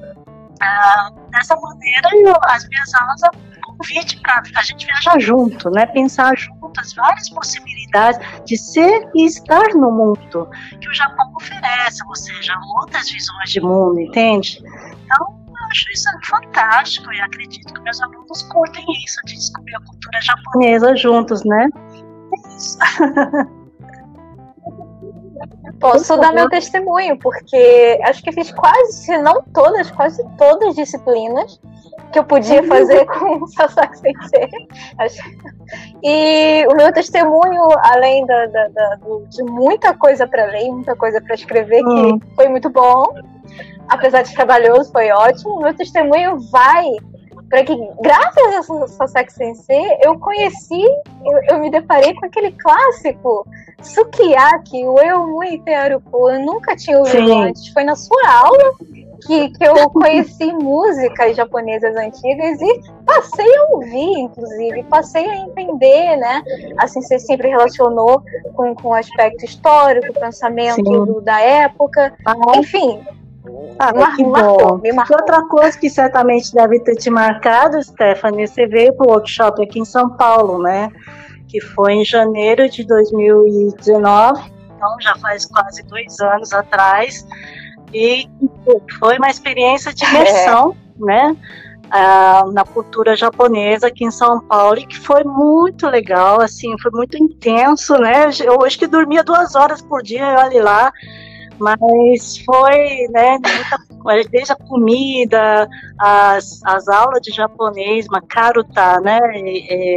ah, dessa maneira, eu, as minhas aulas convite para a gente viajar junto, né? Pensar juntas várias possibilidades de ser e estar no mundo que o Japão oferece, ou seja, outras visões de mundo, entende? Então, eu acho isso fantástico e acredito que meus alunos curtem isso, de descobrir a cultura japonesa juntos, né? É isso. Posso dar meu testemunho, porque acho que fiz quase, se não todas, quase todas as disciplinas que eu podia fazer com o Sasaki Sensei. E o meu testemunho, além da, da, da de muita coisa para ler, muita coisa para escrever, que foi muito bom, apesar de trabalhoso, foi ótimo, meu testemunho vai para que, graças a Sasaki Sensei, eu conheci, eu, eu me deparei com aquele clássico Sukiyaki, o Eu Muito Arupu, eu nunca tinha ouvido Sim. antes. Foi na sua aula que, que eu conheci músicas japonesas antigas e passei a ouvir, inclusive, passei a entender, né? Assim, você sempre relacionou com, com o aspecto histórico, pensamento do, da época, ah, enfim. Ah, mar, que marcou, me marcou. Outra coisa que certamente deve ter te marcado, Stephanie, você veio para o workshop aqui em São Paulo, né? que foi em janeiro de 2019, então já faz quase dois anos atrás, e foi uma experiência de imersão, é. né? Uh, na cultura japonesa aqui em São Paulo e que foi muito legal, assim, foi muito intenso, né? Eu acho que dormia duas horas por dia, olha lá, mas foi, né, muita, desde a comida, as, as aulas de japonês, makaruta, né, é,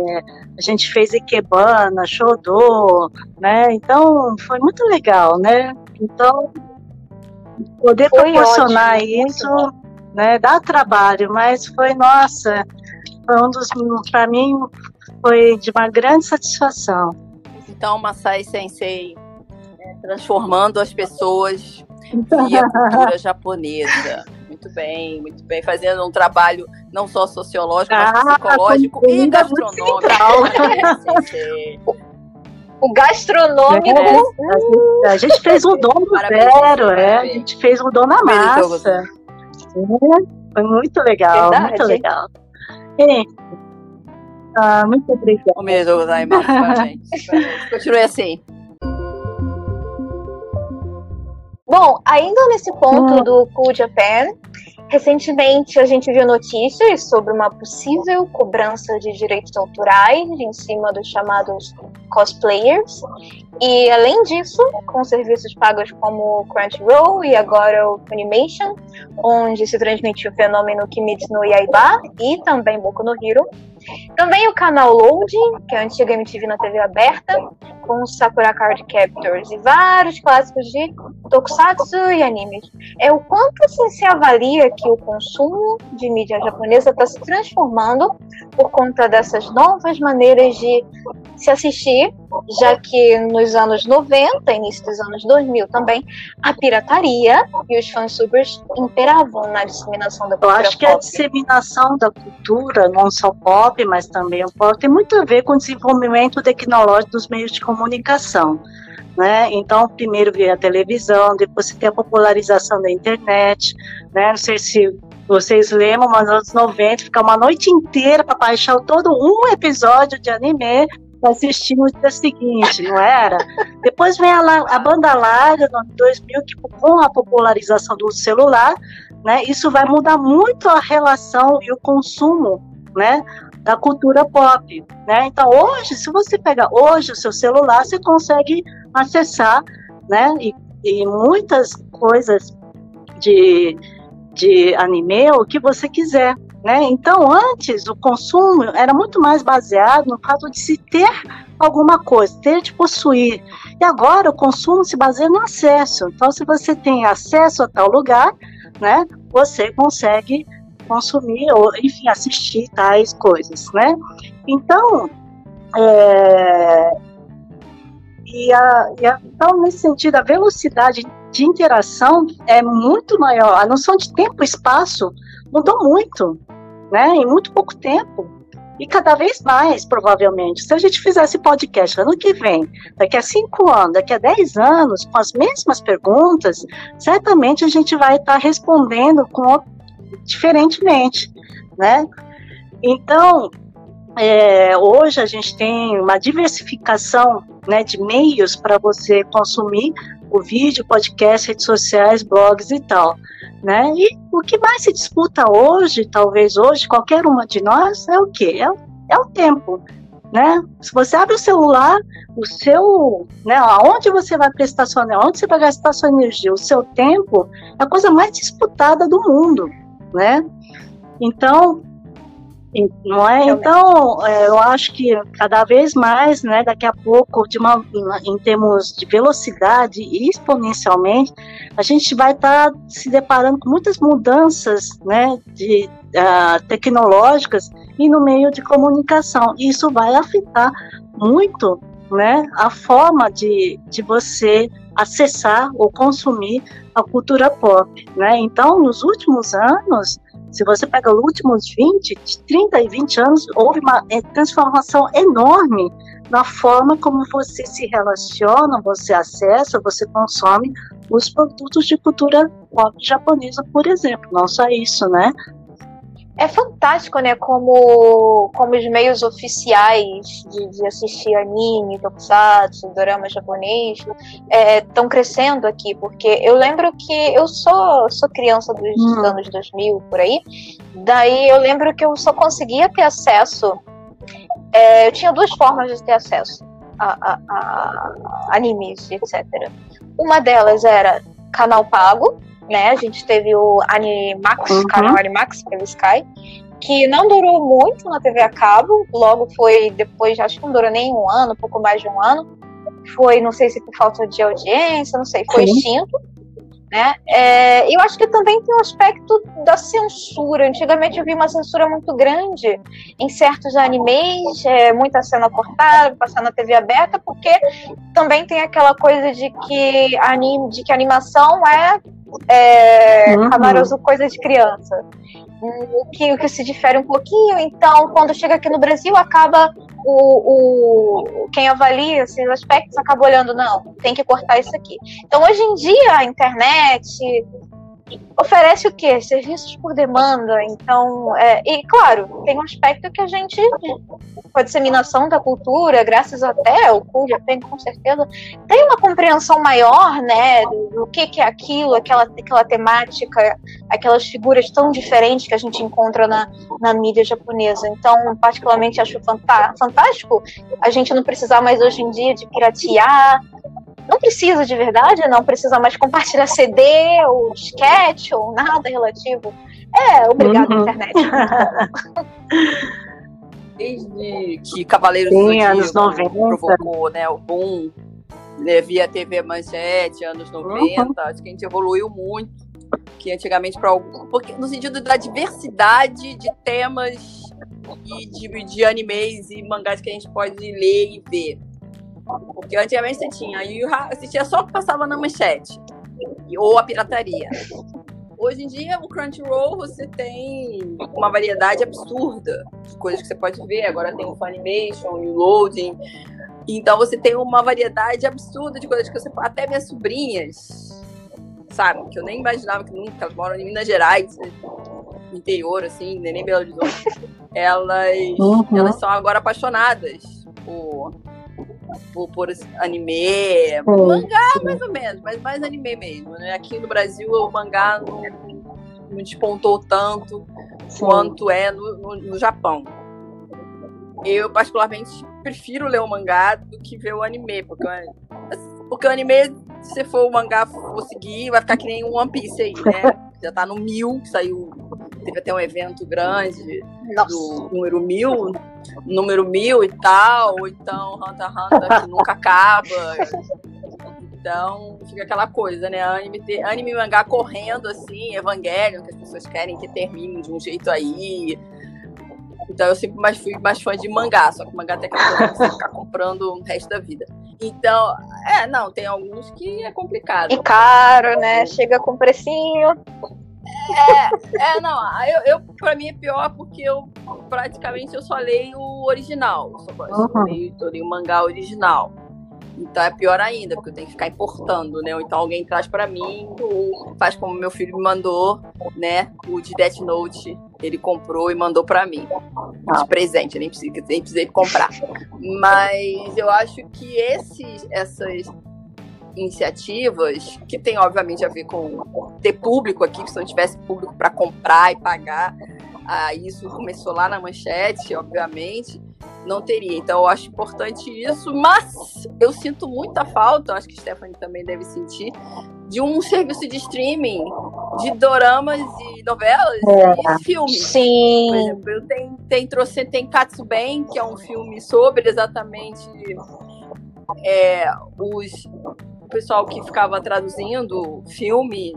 a gente fez ikebana, shodô, né, então foi muito legal, né, então poder foi proporcionar ótimo, isso, né, dá trabalho, mas foi, nossa, foi um dos, para mim, foi de uma grande satisfação. Então, Masai Sensei transformando as pessoas via cultura japonesa. Muito bem, muito bem. Fazendo um trabalho não só sociológico, mas ah, psicológico e gastronômico. o gastronômico. É, a, gente, fez um dom do zero, é. A gente fez um dom na massa. É, foi muito legal, Verdade. muito legal. Ah, muito obrigada. O mesmo, gente. Continue assim. Bom, ainda nesse ponto do Cool Japan, recentemente a gente viu notícias sobre uma possível cobrança de direitos autorais em cima dos chamados cosplayers. E além disso, com serviços pagos como Crunchyroll e agora o Funimation, onde se transmite o fenômeno Kimetsu no Yaiba e também Boku no Hero, também o canal Loading, que é a antiga MTV na TV aberta, com Sakura Card Captors e vários clássicos de tokusatsu e animes. É o quanto assim, se avalia que o consumo de mídia japonesa está se transformando por conta dessas novas maneiras de se assistir, já que nos anos 90, início dos anos 2000 também, a pirataria e os fansubers imperavam na disseminação da cultura Eu acho que pop. a disseminação da cultura, não só pop, mas também o pop, tem muito a ver com o desenvolvimento tecnológico dos meios de comunicação. Né? Então, primeiro veio a televisão, depois você tem a popularização da internet, né? Não sei se vocês lembram, mas nos anos 90 ficar uma noite inteira para baixar todo um episódio de anime assistir no dia seguinte, não era? Depois vem a, a banda larga no ano 2000, que com a popularização do celular, né? Isso vai mudar muito a relação e o consumo, né? da cultura pop, né? Então hoje, se você pegar hoje o seu celular, você consegue acessar, né? E, e muitas coisas de, de anime, o que você quiser, né? Então antes o consumo era muito mais baseado no fato de se ter alguma coisa, ter de possuir. E agora o consumo se baseia no acesso. Então se você tem acesso a tal lugar, né? Você consegue consumir ou, enfim, assistir tais coisas, né? Então, é, e a, e a, então, nesse sentido, a velocidade de interação é muito maior. A noção de tempo e espaço mudou muito, né? Em muito pouco tempo. E cada vez mais, provavelmente. Se a gente fizesse podcast ano que vem, daqui a cinco anos, daqui a dez anos, com as mesmas perguntas, certamente a gente vai estar respondendo com, diferentemente, né? Então, é, hoje a gente tem uma diversificação né, de meios para você consumir o vídeo, podcast, redes sociais, blogs e tal. Né? E o que mais se disputa hoje, talvez hoje, qualquer uma de nós, é o quê? É, é o tempo. Né? Se você abre o celular, o seu, né, aonde você vai prestar sua, onde você vai gastar sua energia, o seu tempo, é a coisa mais disputada do mundo, né? Então, não é? Então, é, eu acho que cada vez mais, né, daqui a pouco, de uma, em termos de velocidade e exponencialmente, a gente vai estar tá se deparando com muitas mudanças, né, de, uh, tecnológicas e no meio de comunicação. Isso vai afetar muito, né, a forma de, de você acessar ou consumir a cultura pop, né? Então, nos últimos anos, se você pega os últimos 20, 30 e 20 anos, houve uma é, transformação enorme na forma como você se relaciona, você acessa, você consome os produtos de cultura pop japonesa, por exemplo. Não só isso, né? É fantástico, né? Como, como os meios oficiais de, de assistir anime, tokusatsu, drama japonês estão é, crescendo aqui, porque eu lembro que eu sou, sou criança dos hum. anos 2000 por aí, daí eu lembro que eu só conseguia ter acesso. É, eu tinha duas formas de ter acesso a, a, a animes, etc. Uma delas era canal pago, né? A gente teve o Animax, uhum. canal Animax pelo Sky, que não durou muito na TV a cabo, logo foi depois, acho que não durou nem um ano, pouco mais de um ano. Foi, não sei se por falta de audiência, não sei, foi Sim. extinto. Né? É, eu acho que também tem um aspecto da censura. Antigamente eu vi uma censura muito grande em certos animes, é, muita cena cortada, passar na TV aberta, porque também tem aquela coisa de que, anime, de que animação é é, uhum. Camaroso coisa de criança. O que, que se difere um pouquinho, então, quando chega aqui no Brasil, acaba o, o quem avalia esses aspectos acaba olhando, não, tem que cortar isso aqui. Então, hoje em dia, a internet, oferece o quê? Serviços por demanda. Então, é, e claro, tem um aspecto que a gente, com a disseminação da cultura, graças até ao CUD, tem com certeza, tem uma compreensão maior, né, do, do, que, que é aquilo, aquela, aquela temática, aquelas figuras tão diferentes que a gente encontra na, na mídia japonesa. Então, particularmente, acho fantástico a gente não precisar mais hoje em dia de piratear, não precisa de verdade, não precisa mais compartilhar CD ou disquete ou nada relativo. É, obrigado, uhum. internet. Desde que Cavaleiros Sim, do anos 90. provocou né, o boom né, via TV Manchete, anos 90, uhum. acho que a gente evoluiu muito. Que antigamente, pra, porque, no sentido da diversidade de temas e de, de animes e mangás que a gente pode ler e ver. Porque antigamente você tinha, e assistia só o que passava na manchete, ou a pirataria. Hoje em dia, o Crunchyroll, você tem uma variedade absurda de coisas que você pode ver. Agora tem o Funimation o Loading. Então, você tem uma variedade absurda de coisas que você... Até minhas sobrinhas, sabe? Que eu nem imaginava que nunca... Elas moram em Minas Gerais, interior, assim, nem Belo Horizonte. Elas, uhum. elas são agora apaixonadas por por, por anime, mangá mais ou menos, mas mais anime mesmo, né? Aqui no Brasil o mangá não, não despontou tanto sim. quanto é no, no, no, Japão. Eu, particularmente, prefiro ler o mangá do que ver o anime, porque, porque o anime, se for o mangá for seguir, vai ficar que nem um One Piece aí, né? Já tá no mil, saiu teve até um evento grande Nossa. do número mil, número mil e tal, ou então Hunter x Hunter que nunca acaba. Então, fica aquela coisa, né? Anime, anime e mangá correndo, assim, Evangelion, que as pessoas querem que termine de um jeito aí. Então eu sempre mais fui mais fã de mangá, só que mangá tem aquela coisa você ficar comprando o resto da vida. Então, é, não, tem alguns que é complicado. É caro, né? Chega com precinho. É, é não, eu, eu pra mim é pior porque eu praticamente eu só leio o original. Eu só, leio, eu leio o mangá original. Então é pior ainda, porque eu tenho que ficar importando, né? Ou então alguém traz para mim, ou faz como meu filho me mandou, né? O de Death Note, ele comprou e mandou para mim. De ah. presente, nem precisei, nem precisei comprar. Mas eu acho que esses, essas iniciativas, que tem obviamente a ver com ter público aqui, se não tivesse público para comprar e pagar, ah, isso começou lá na manchete, obviamente não teria. Então eu acho importante isso, mas eu sinto muita falta, acho que Stephanie também deve sentir, de um serviço de streaming de doramas e novelas é. e filmes. Sim. Por exemplo, eu tenho, tem, trouxe, tem Katsuben, que é um filme sobre exatamente é, os, o pessoal que ficava traduzindo filme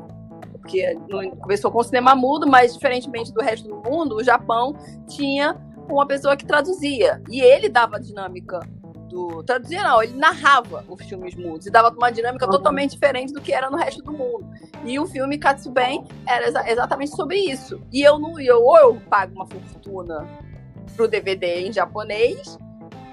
porque começou com o cinema mudo, mas diferentemente do resto do mundo, o Japão tinha uma pessoa que traduzia. E ele dava a dinâmica do. Traduzia não, ele narrava os filmes mudos e dava uma dinâmica uhum. totalmente diferente do que era no resto do mundo. E o filme Katsuben era exa exatamente sobre isso. E eu não. Eu, ou eu pago uma fortuna pro DVD em japonês,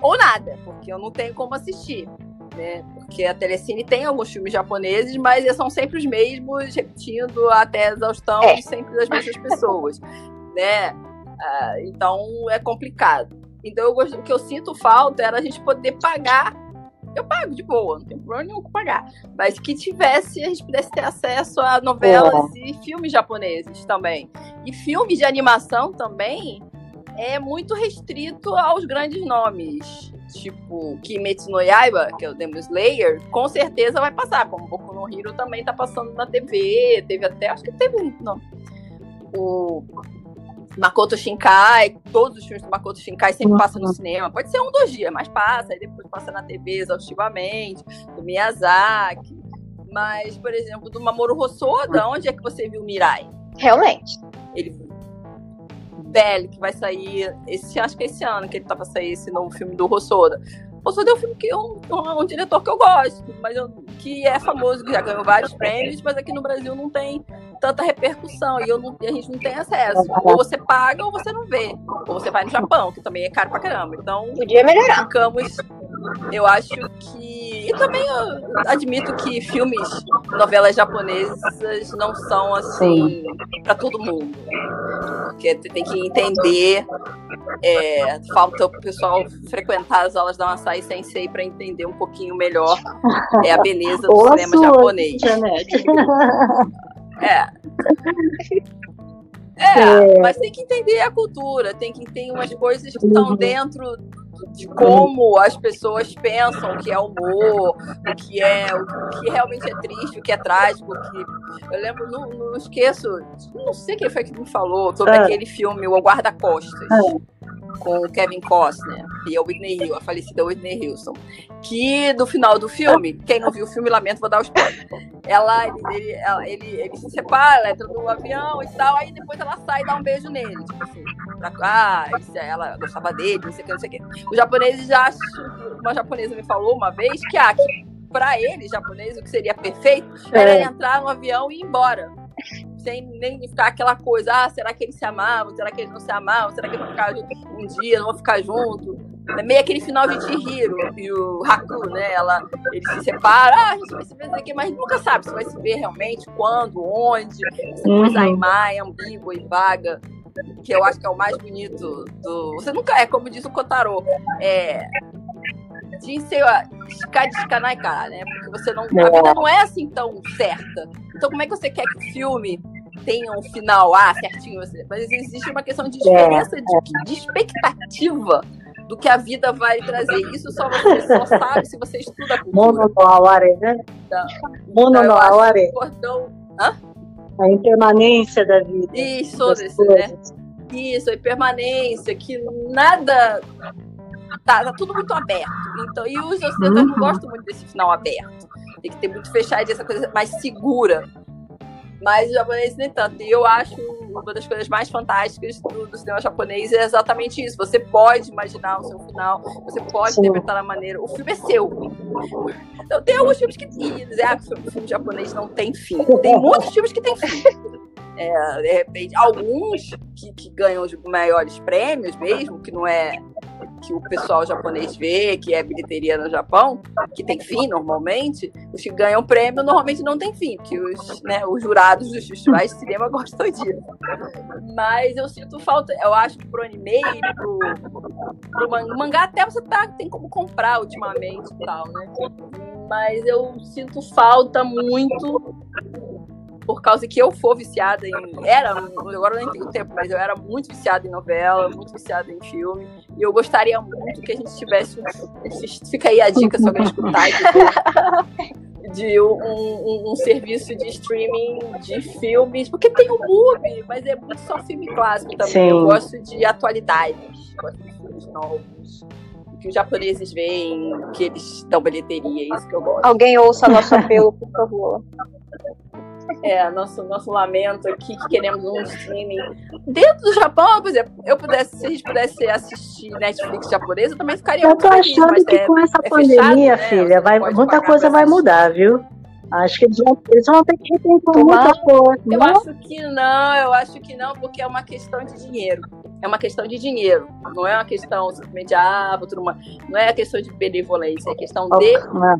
ou nada, porque eu não tenho como assistir. Né? Porque a Telecine tem alguns filmes japoneses, mas são sempre os mesmos, repetindo até exaustão, é. sempre das mesmas pessoas. Né? Uh, então é complicado. Então eu o que eu sinto falta era a gente poder pagar. Eu pago de boa, não tem problema nenhum com pagar. Mas que tivesse, a gente pudesse ter acesso a novelas é. e filmes japoneses também. E filmes de animação também é muito restrito aos grandes nomes. Tipo, Kimetsu no Yaiba, que é o Demon Slayer, com certeza vai passar. Como Boku no Hero também tá passando na TV. Teve até, acho que teve, não. O Makoto Shinkai, todos os filmes do Makoto Shinkai sempre uhum. passam no cinema. Pode ser um, dois dias, mas passa, aí depois passa na TV exaustivamente, do Miyazaki. Mas, por exemplo, do Mamoru Hosoda, onde é que você viu Mirai? Realmente. Ele Belly, que vai sair esse, acho que é esse ano que ele tá pra sair esse novo filme do Hosoda. Hosoda é um filme que um, um, diretor que eu gosto, mas eu, que é famoso, que já ganhou vários prêmios, mas aqui no Brasil não tem tanta repercussão e eu não, a gente não tem acesso. Ou você paga ou você não vê. Ou você vai no Japão, que também é caro pra caramba. Então, podia melhorar. Ficamos, eu acho que. E também eu admito que filmes, novelas japonesas não são assim para todo mundo. Porque tem que entender. É, falta o pessoal frequentar as aulas da Masai Sensei para entender um pouquinho melhor é, a beleza do cinema japonês. É. É, é, mas tem que entender a cultura, tem que ter umas coisas que estão uhum. dentro de como as pessoas pensam o que é humor, o que é o que realmente é triste, o que é trágico. O que... Eu lembro, não, não esqueço, não sei quem foi que me falou sobre é. aquele filme, O Guarda-Costas. É com o Kevin Costner e a Whitney Hill, a falecida Whitney Houston, que no final do filme, quem não viu o filme, lamento, vou dar o spoiler. Ela, ele, ele, ela, ele, ele se separa, ela entra no avião e tal, aí depois ela sai e dá um beijo nele, tipo assim, pra, ah, ela gostava dele, não sei o que, não sei o que. Os japoneses já acham, uma japonesa me falou uma vez que, ah, que pra ele, japonês, o que seria perfeito era é. entrar no avião e ir embora sem nem ficar aquela coisa, ah, será que eles se amavam? Será que eles não se amavam? Será que eles vão ficar um dia, não vão ficar junto? É meio aquele final de Chihiro e o Haku, né? Ela, ele se separa, ah, a gente vai se ver aqui, mas nunca sabe se vai se ver realmente, quando, onde, coisa uhum. é ambígua e vaga, que eu acho que é o mais bonito do. Você nunca é, como diz o Kotaro, é. Jinsei wa shikadiskanai cara, né? Porque você não. A vida não é assim tão certa. Então, como é que você quer que o filme tenha um final ah, certinho? Mas existe uma questão de diferença de, de expectativa do que a vida vai trazer. Isso só você só sabe se você estuda a cultura. Mono no aware, né? Então, Mono no aware. Hã? A impermanência da vida. Isso, desse, né? Isso, a impermanência, que nada. Tá, tá tudo muito aberto. Então, e os ocidentais uhum. não gostam muito desse final aberto. tem que ter muito fechadinho, essa coisa mais segura. Mas o japonês nem tanto. E eu acho uma das coisas mais fantásticas do, do, cinema japonês é exatamente isso. Você pode imaginar o seu final, você pode Sim. interpretar da maneira. O filme é seu. Então, tem alguns filmes que dizem ah, o filme japonês não tem fim. Tem muitos filmes que tem fim. É, de repente, alguns que, que ganham os maiores prêmios mesmo, que não é que o pessoal japonês vê, que é bilheteria no Japão, que tem fim normalmente, os que ganham prêmio normalmente não tem fim, porque os, né, os jurados dos festivais de cinema gostam disso. Mas eu sinto falta, eu acho que pro anime pro, mangá até você tá, tem como comprar ultimamente e tal, né? Mas eu sinto falta muito por causa que eu for viciada em. Era, agora eu nem tenho tempo, mas eu era muito viciada em novela, muito viciada em filme. E eu gostaria muito que a gente tivesse. Fica aí a dica se alguém escutar. De, de um, um, um, serviço de streaming de filmes, porque tem o MUBI, mas é muito só filme clássico também. Sim. Eu gosto de atualidades, gosto de filmes novos que os japoneses veem, que eles dão bilheteria, é isso que eu gosto. Alguém ouça nosso apelo, por favor. É, nosso, nosso lamento aqui que queremos um streaming. Dentro do Japão, por exemplo, eu pudesse, se a gente pudesse assistir Netflix japonês, eu também ficaria Eu tô achando feliz, que é, com essa é pandemia, fechado, filha, né? vai, muita coisa vai mudar, viu? Acho que eles vão, eles vão ter que repensar muita coisa. Eu acho que não, eu acho que não, porque é uma questão de dinheiro. É uma questão de dinheiro. Não é uma questão simplesmente, ah, vou uma, não é a questão de benevolência, é questão de ah,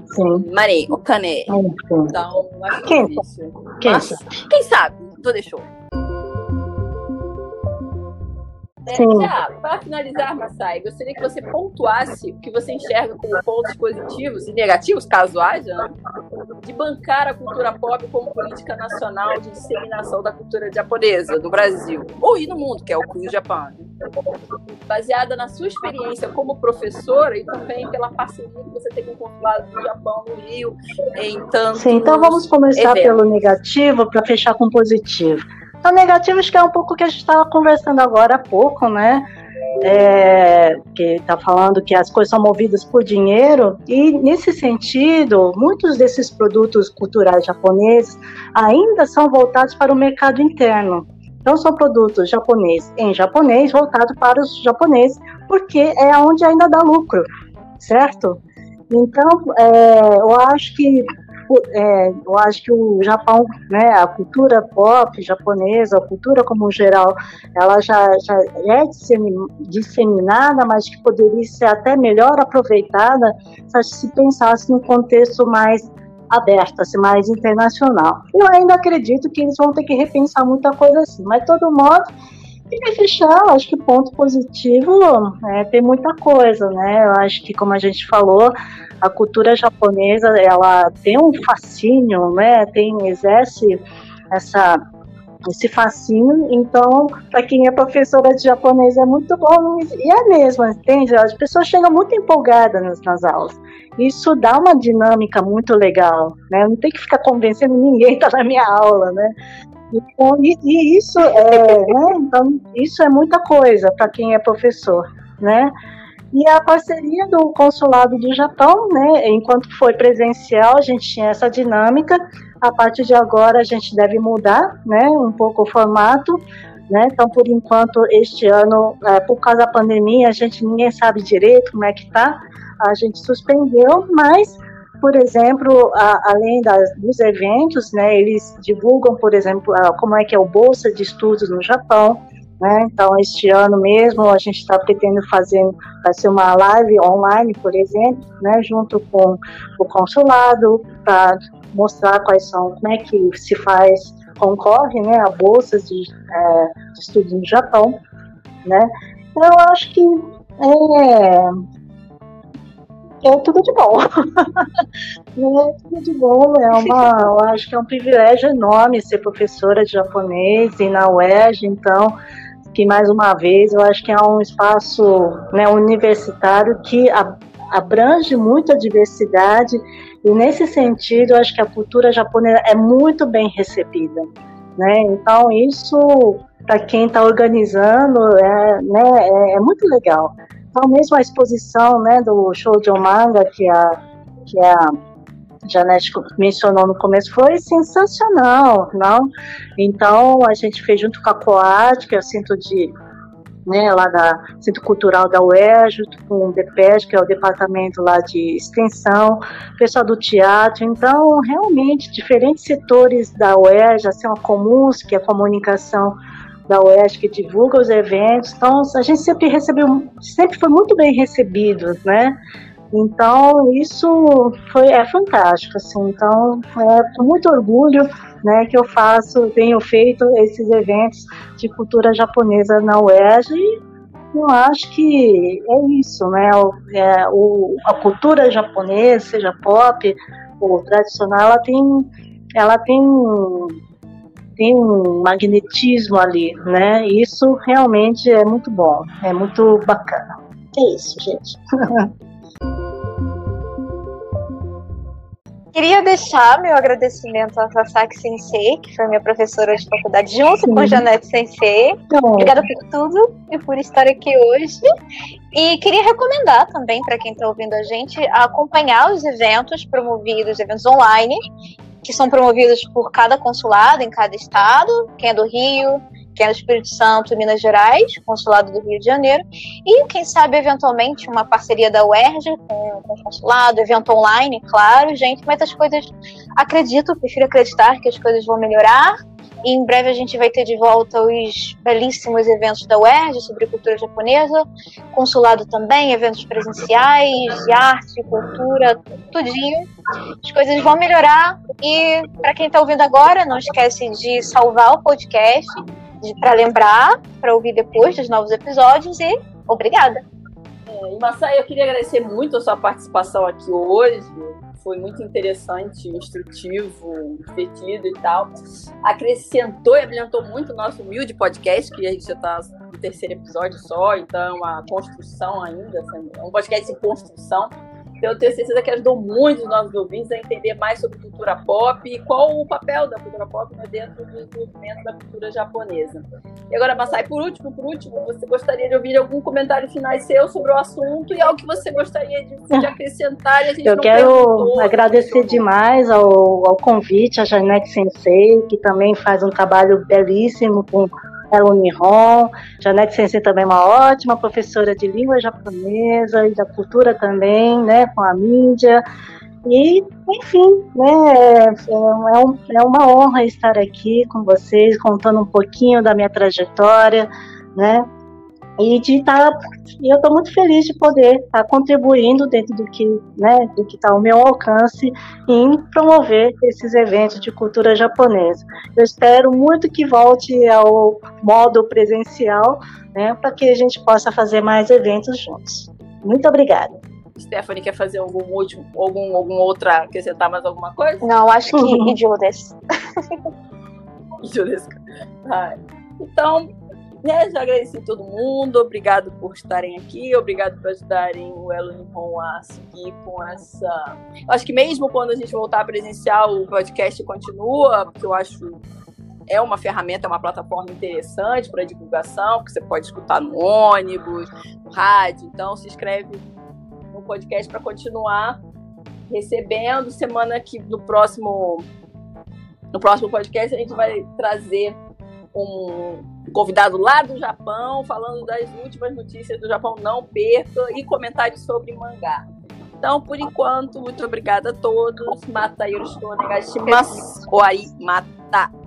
Marei, o cané. Então, acho difícil. Quem, Mas, quem sabe? Tô deixou. É, já, para finalizar, Massai, gostaria que você pontuasse o que você enxerga como pontos positivos e negativos, caso haja, de bancar a cultura pop como política nacional de disseminação da cultura japonesa no Brasil, ou e no mundo, que é o Cool Japan. Baseada na sua experiência como professora e também pela parceria que você tem com o consulado do Japão no Rio, em tantos Sim, então vamos começar eventos. pelo negativo para fechar com positivo. Então, negativo acho que é um pouco o que a gente estava conversando agora há pouco, né? É, que está falando que as coisas são movidas por dinheiro, e nesse sentido, muitos desses produtos culturais japoneses ainda são voltados para o mercado interno. Então, são produtos japoneses em japonês, voltados para os japoneses, porque é onde ainda dá lucro, certo? Então, é, eu acho que é, eu acho que o Japão, né, a cultura pop japonesa, a cultura como geral, ela já, já é disseminada, mas que poderia ser até melhor aproveitada se pensasse num contexto mais aberto, assim, mais internacional. Eu ainda acredito que eles vão ter que repensar muita coisa assim, mas de todo modo e para fechar, eu acho que ponto positivo é, tem muita coisa, né? Eu acho que, como a gente falou, a cultura japonesa ela tem um fascínio, né? Tem exerce essa esse fascínio. Então, para quem é professora de japonês é muito bom e é mesmo, entende? As pessoas chegam muito empolgadas nas, nas aulas. Isso dá uma dinâmica muito legal, né? Não tem que ficar convencendo ninguém tá na minha aula, né? Então, e, e isso é, né? Então, isso é muita coisa para quem é professor, né? E a parceria do consulado do Japão, né? Enquanto foi presencial, a gente tinha essa dinâmica. A partir de agora, a gente deve mudar, né? Um pouco o formato. Né? Então, por enquanto, este ano, é, por causa da pandemia, a gente ninguém sabe direito como é que tá. A gente suspendeu, mas por exemplo, a, além das, dos eventos, né, eles divulgam, por exemplo, a, como é que é o Bolsa de Estudos no Japão, né, então este ano mesmo a gente está pretendendo fazer, vai ser uma live online, por exemplo, né, junto com o consulado, para mostrar quais são, como é que se faz, concorre, né, a bolsas de, é, de estudos no Japão, né, então eu acho que é, é tudo de bom. é tudo de bom, é uma, eu acho que é um privilégio enorme ser professora de japonês e na UERJ, então, que mais uma vez eu acho que é um espaço né, universitário que abrange muita diversidade e nesse sentido eu acho que a cultura japonesa é muito bem recebida. Né? Então isso para quem está organizando é, né, é, é muito legal. Então, mesmo a exposição né, do show de Manga, que é, que é Janete mencionou no começo, foi sensacional, não? Então, a gente fez junto com a COAD, que é o Centro de né, lá da Centro Cultural da UERJ, com o DEPES, que é o departamento lá de extensão, pessoal do teatro, então realmente diferentes setores da UERJ, assim, a Comuns, que é a comunicação da UERJ que divulga os eventos, então a gente sempre recebeu, sempre foi muito bem recebido, né, então isso foi é fantástico, assim, então é com muito orgulho né, que eu faço, tenho feito esses eventos de cultura japonesa na UERJ e eu acho que é isso, né? O, é, o, a cultura japonesa, seja pop ou tradicional, ela tem, ela tem, tem um magnetismo ali, né? Isso realmente é muito bom, é muito bacana. É isso, gente. Queria deixar meu agradecimento a Sasaki Sensei, que foi minha professora de faculdade, junto Sim. com Janete Sensei. Obrigada por tudo e por estar aqui hoje. E queria recomendar também para quem está ouvindo a gente a acompanhar os eventos promovidos, eventos online, que são promovidos por cada consulado em cada estado, quem é do Rio, que é no Espírito Santo, Minas Gerais, consulado do Rio de Janeiro, e quem sabe eventualmente uma parceria da UERJ com, com o consulado, evento online, claro, gente, mas as coisas, acredito, prefiro acreditar que as coisas vão melhorar, e em breve a gente vai ter de volta os belíssimos eventos da UERJ sobre cultura japonesa, consulado também, eventos presenciais, de arte, cultura, tudinho. As coisas vão melhorar e para quem está ouvindo agora, não esquece de salvar o podcast para lembrar, para ouvir depois dos novos episódios e obrigada. É, e Massai, eu queria agradecer muito a sua participação aqui hoje. Foi muito interessante, instrutivo, divertido e tal. Acrescentou e abrilhantou muito o nosso humilde podcast, que a gente já está no terceiro episódio só, então a construção ainda, assim, é um podcast em construção. Então, eu tenho certeza que ajudou muito os nossos ouvintes a entender mais sobre cultura pop e qual o papel da cultura pop né, dentro do desenvolvimento da cultura japonesa. E agora, Masai, por último, por último, você gostaria de ouvir algum comentário final seu sobre o assunto e algo que você gostaria de, de acrescentar? E a gente eu quero agradecer demais ao, ao convite, a Janete Sensei, que também faz um trabalho belíssimo com Elo Nihon. Janete Sensei também é uma ótima professora de língua japonesa e da cultura também, né, com a mídia. E, enfim, né, é, é, um, é uma honra estar aqui com vocês, contando um pouquinho da minha trajetória, né, e de estar tá, eu estou muito feliz de poder estar tá contribuindo dentro do que né do que está ao meu alcance em promover esses eventos de cultura japonesa. Eu espero muito que volte ao modo presencial né para que a gente possa fazer mais eventos juntos. Muito obrigada. Stephanie quer fazer algum último algum alguma outra acrescentar mais alguma coisa? Não acho que uhum. idiotas idiotas ah, então né, já agradeci todo mundo, obrigado por estarem aqui, obrigado por ajudarem o Elo Nihon a seguir com essa. Acho que mesmo quando a gente voltar presencial, o podcast continua, porque eu acho é uma ferramenta, é uma plataforma interessante para divulgação, que você pode escutar no ônibus, no rádio. Então, se inscreve no podcast para continuar recebendo. Semana que no próximo no próximo podcast a gente vai trazer um convidado lá do Japão, falando das últimas notícias do Japão, não perca, e comentários sobre mangá. Então, por enquanto, muito obrigada a todos. Mata Yoroshiku Onegashimasu. Oi, mata.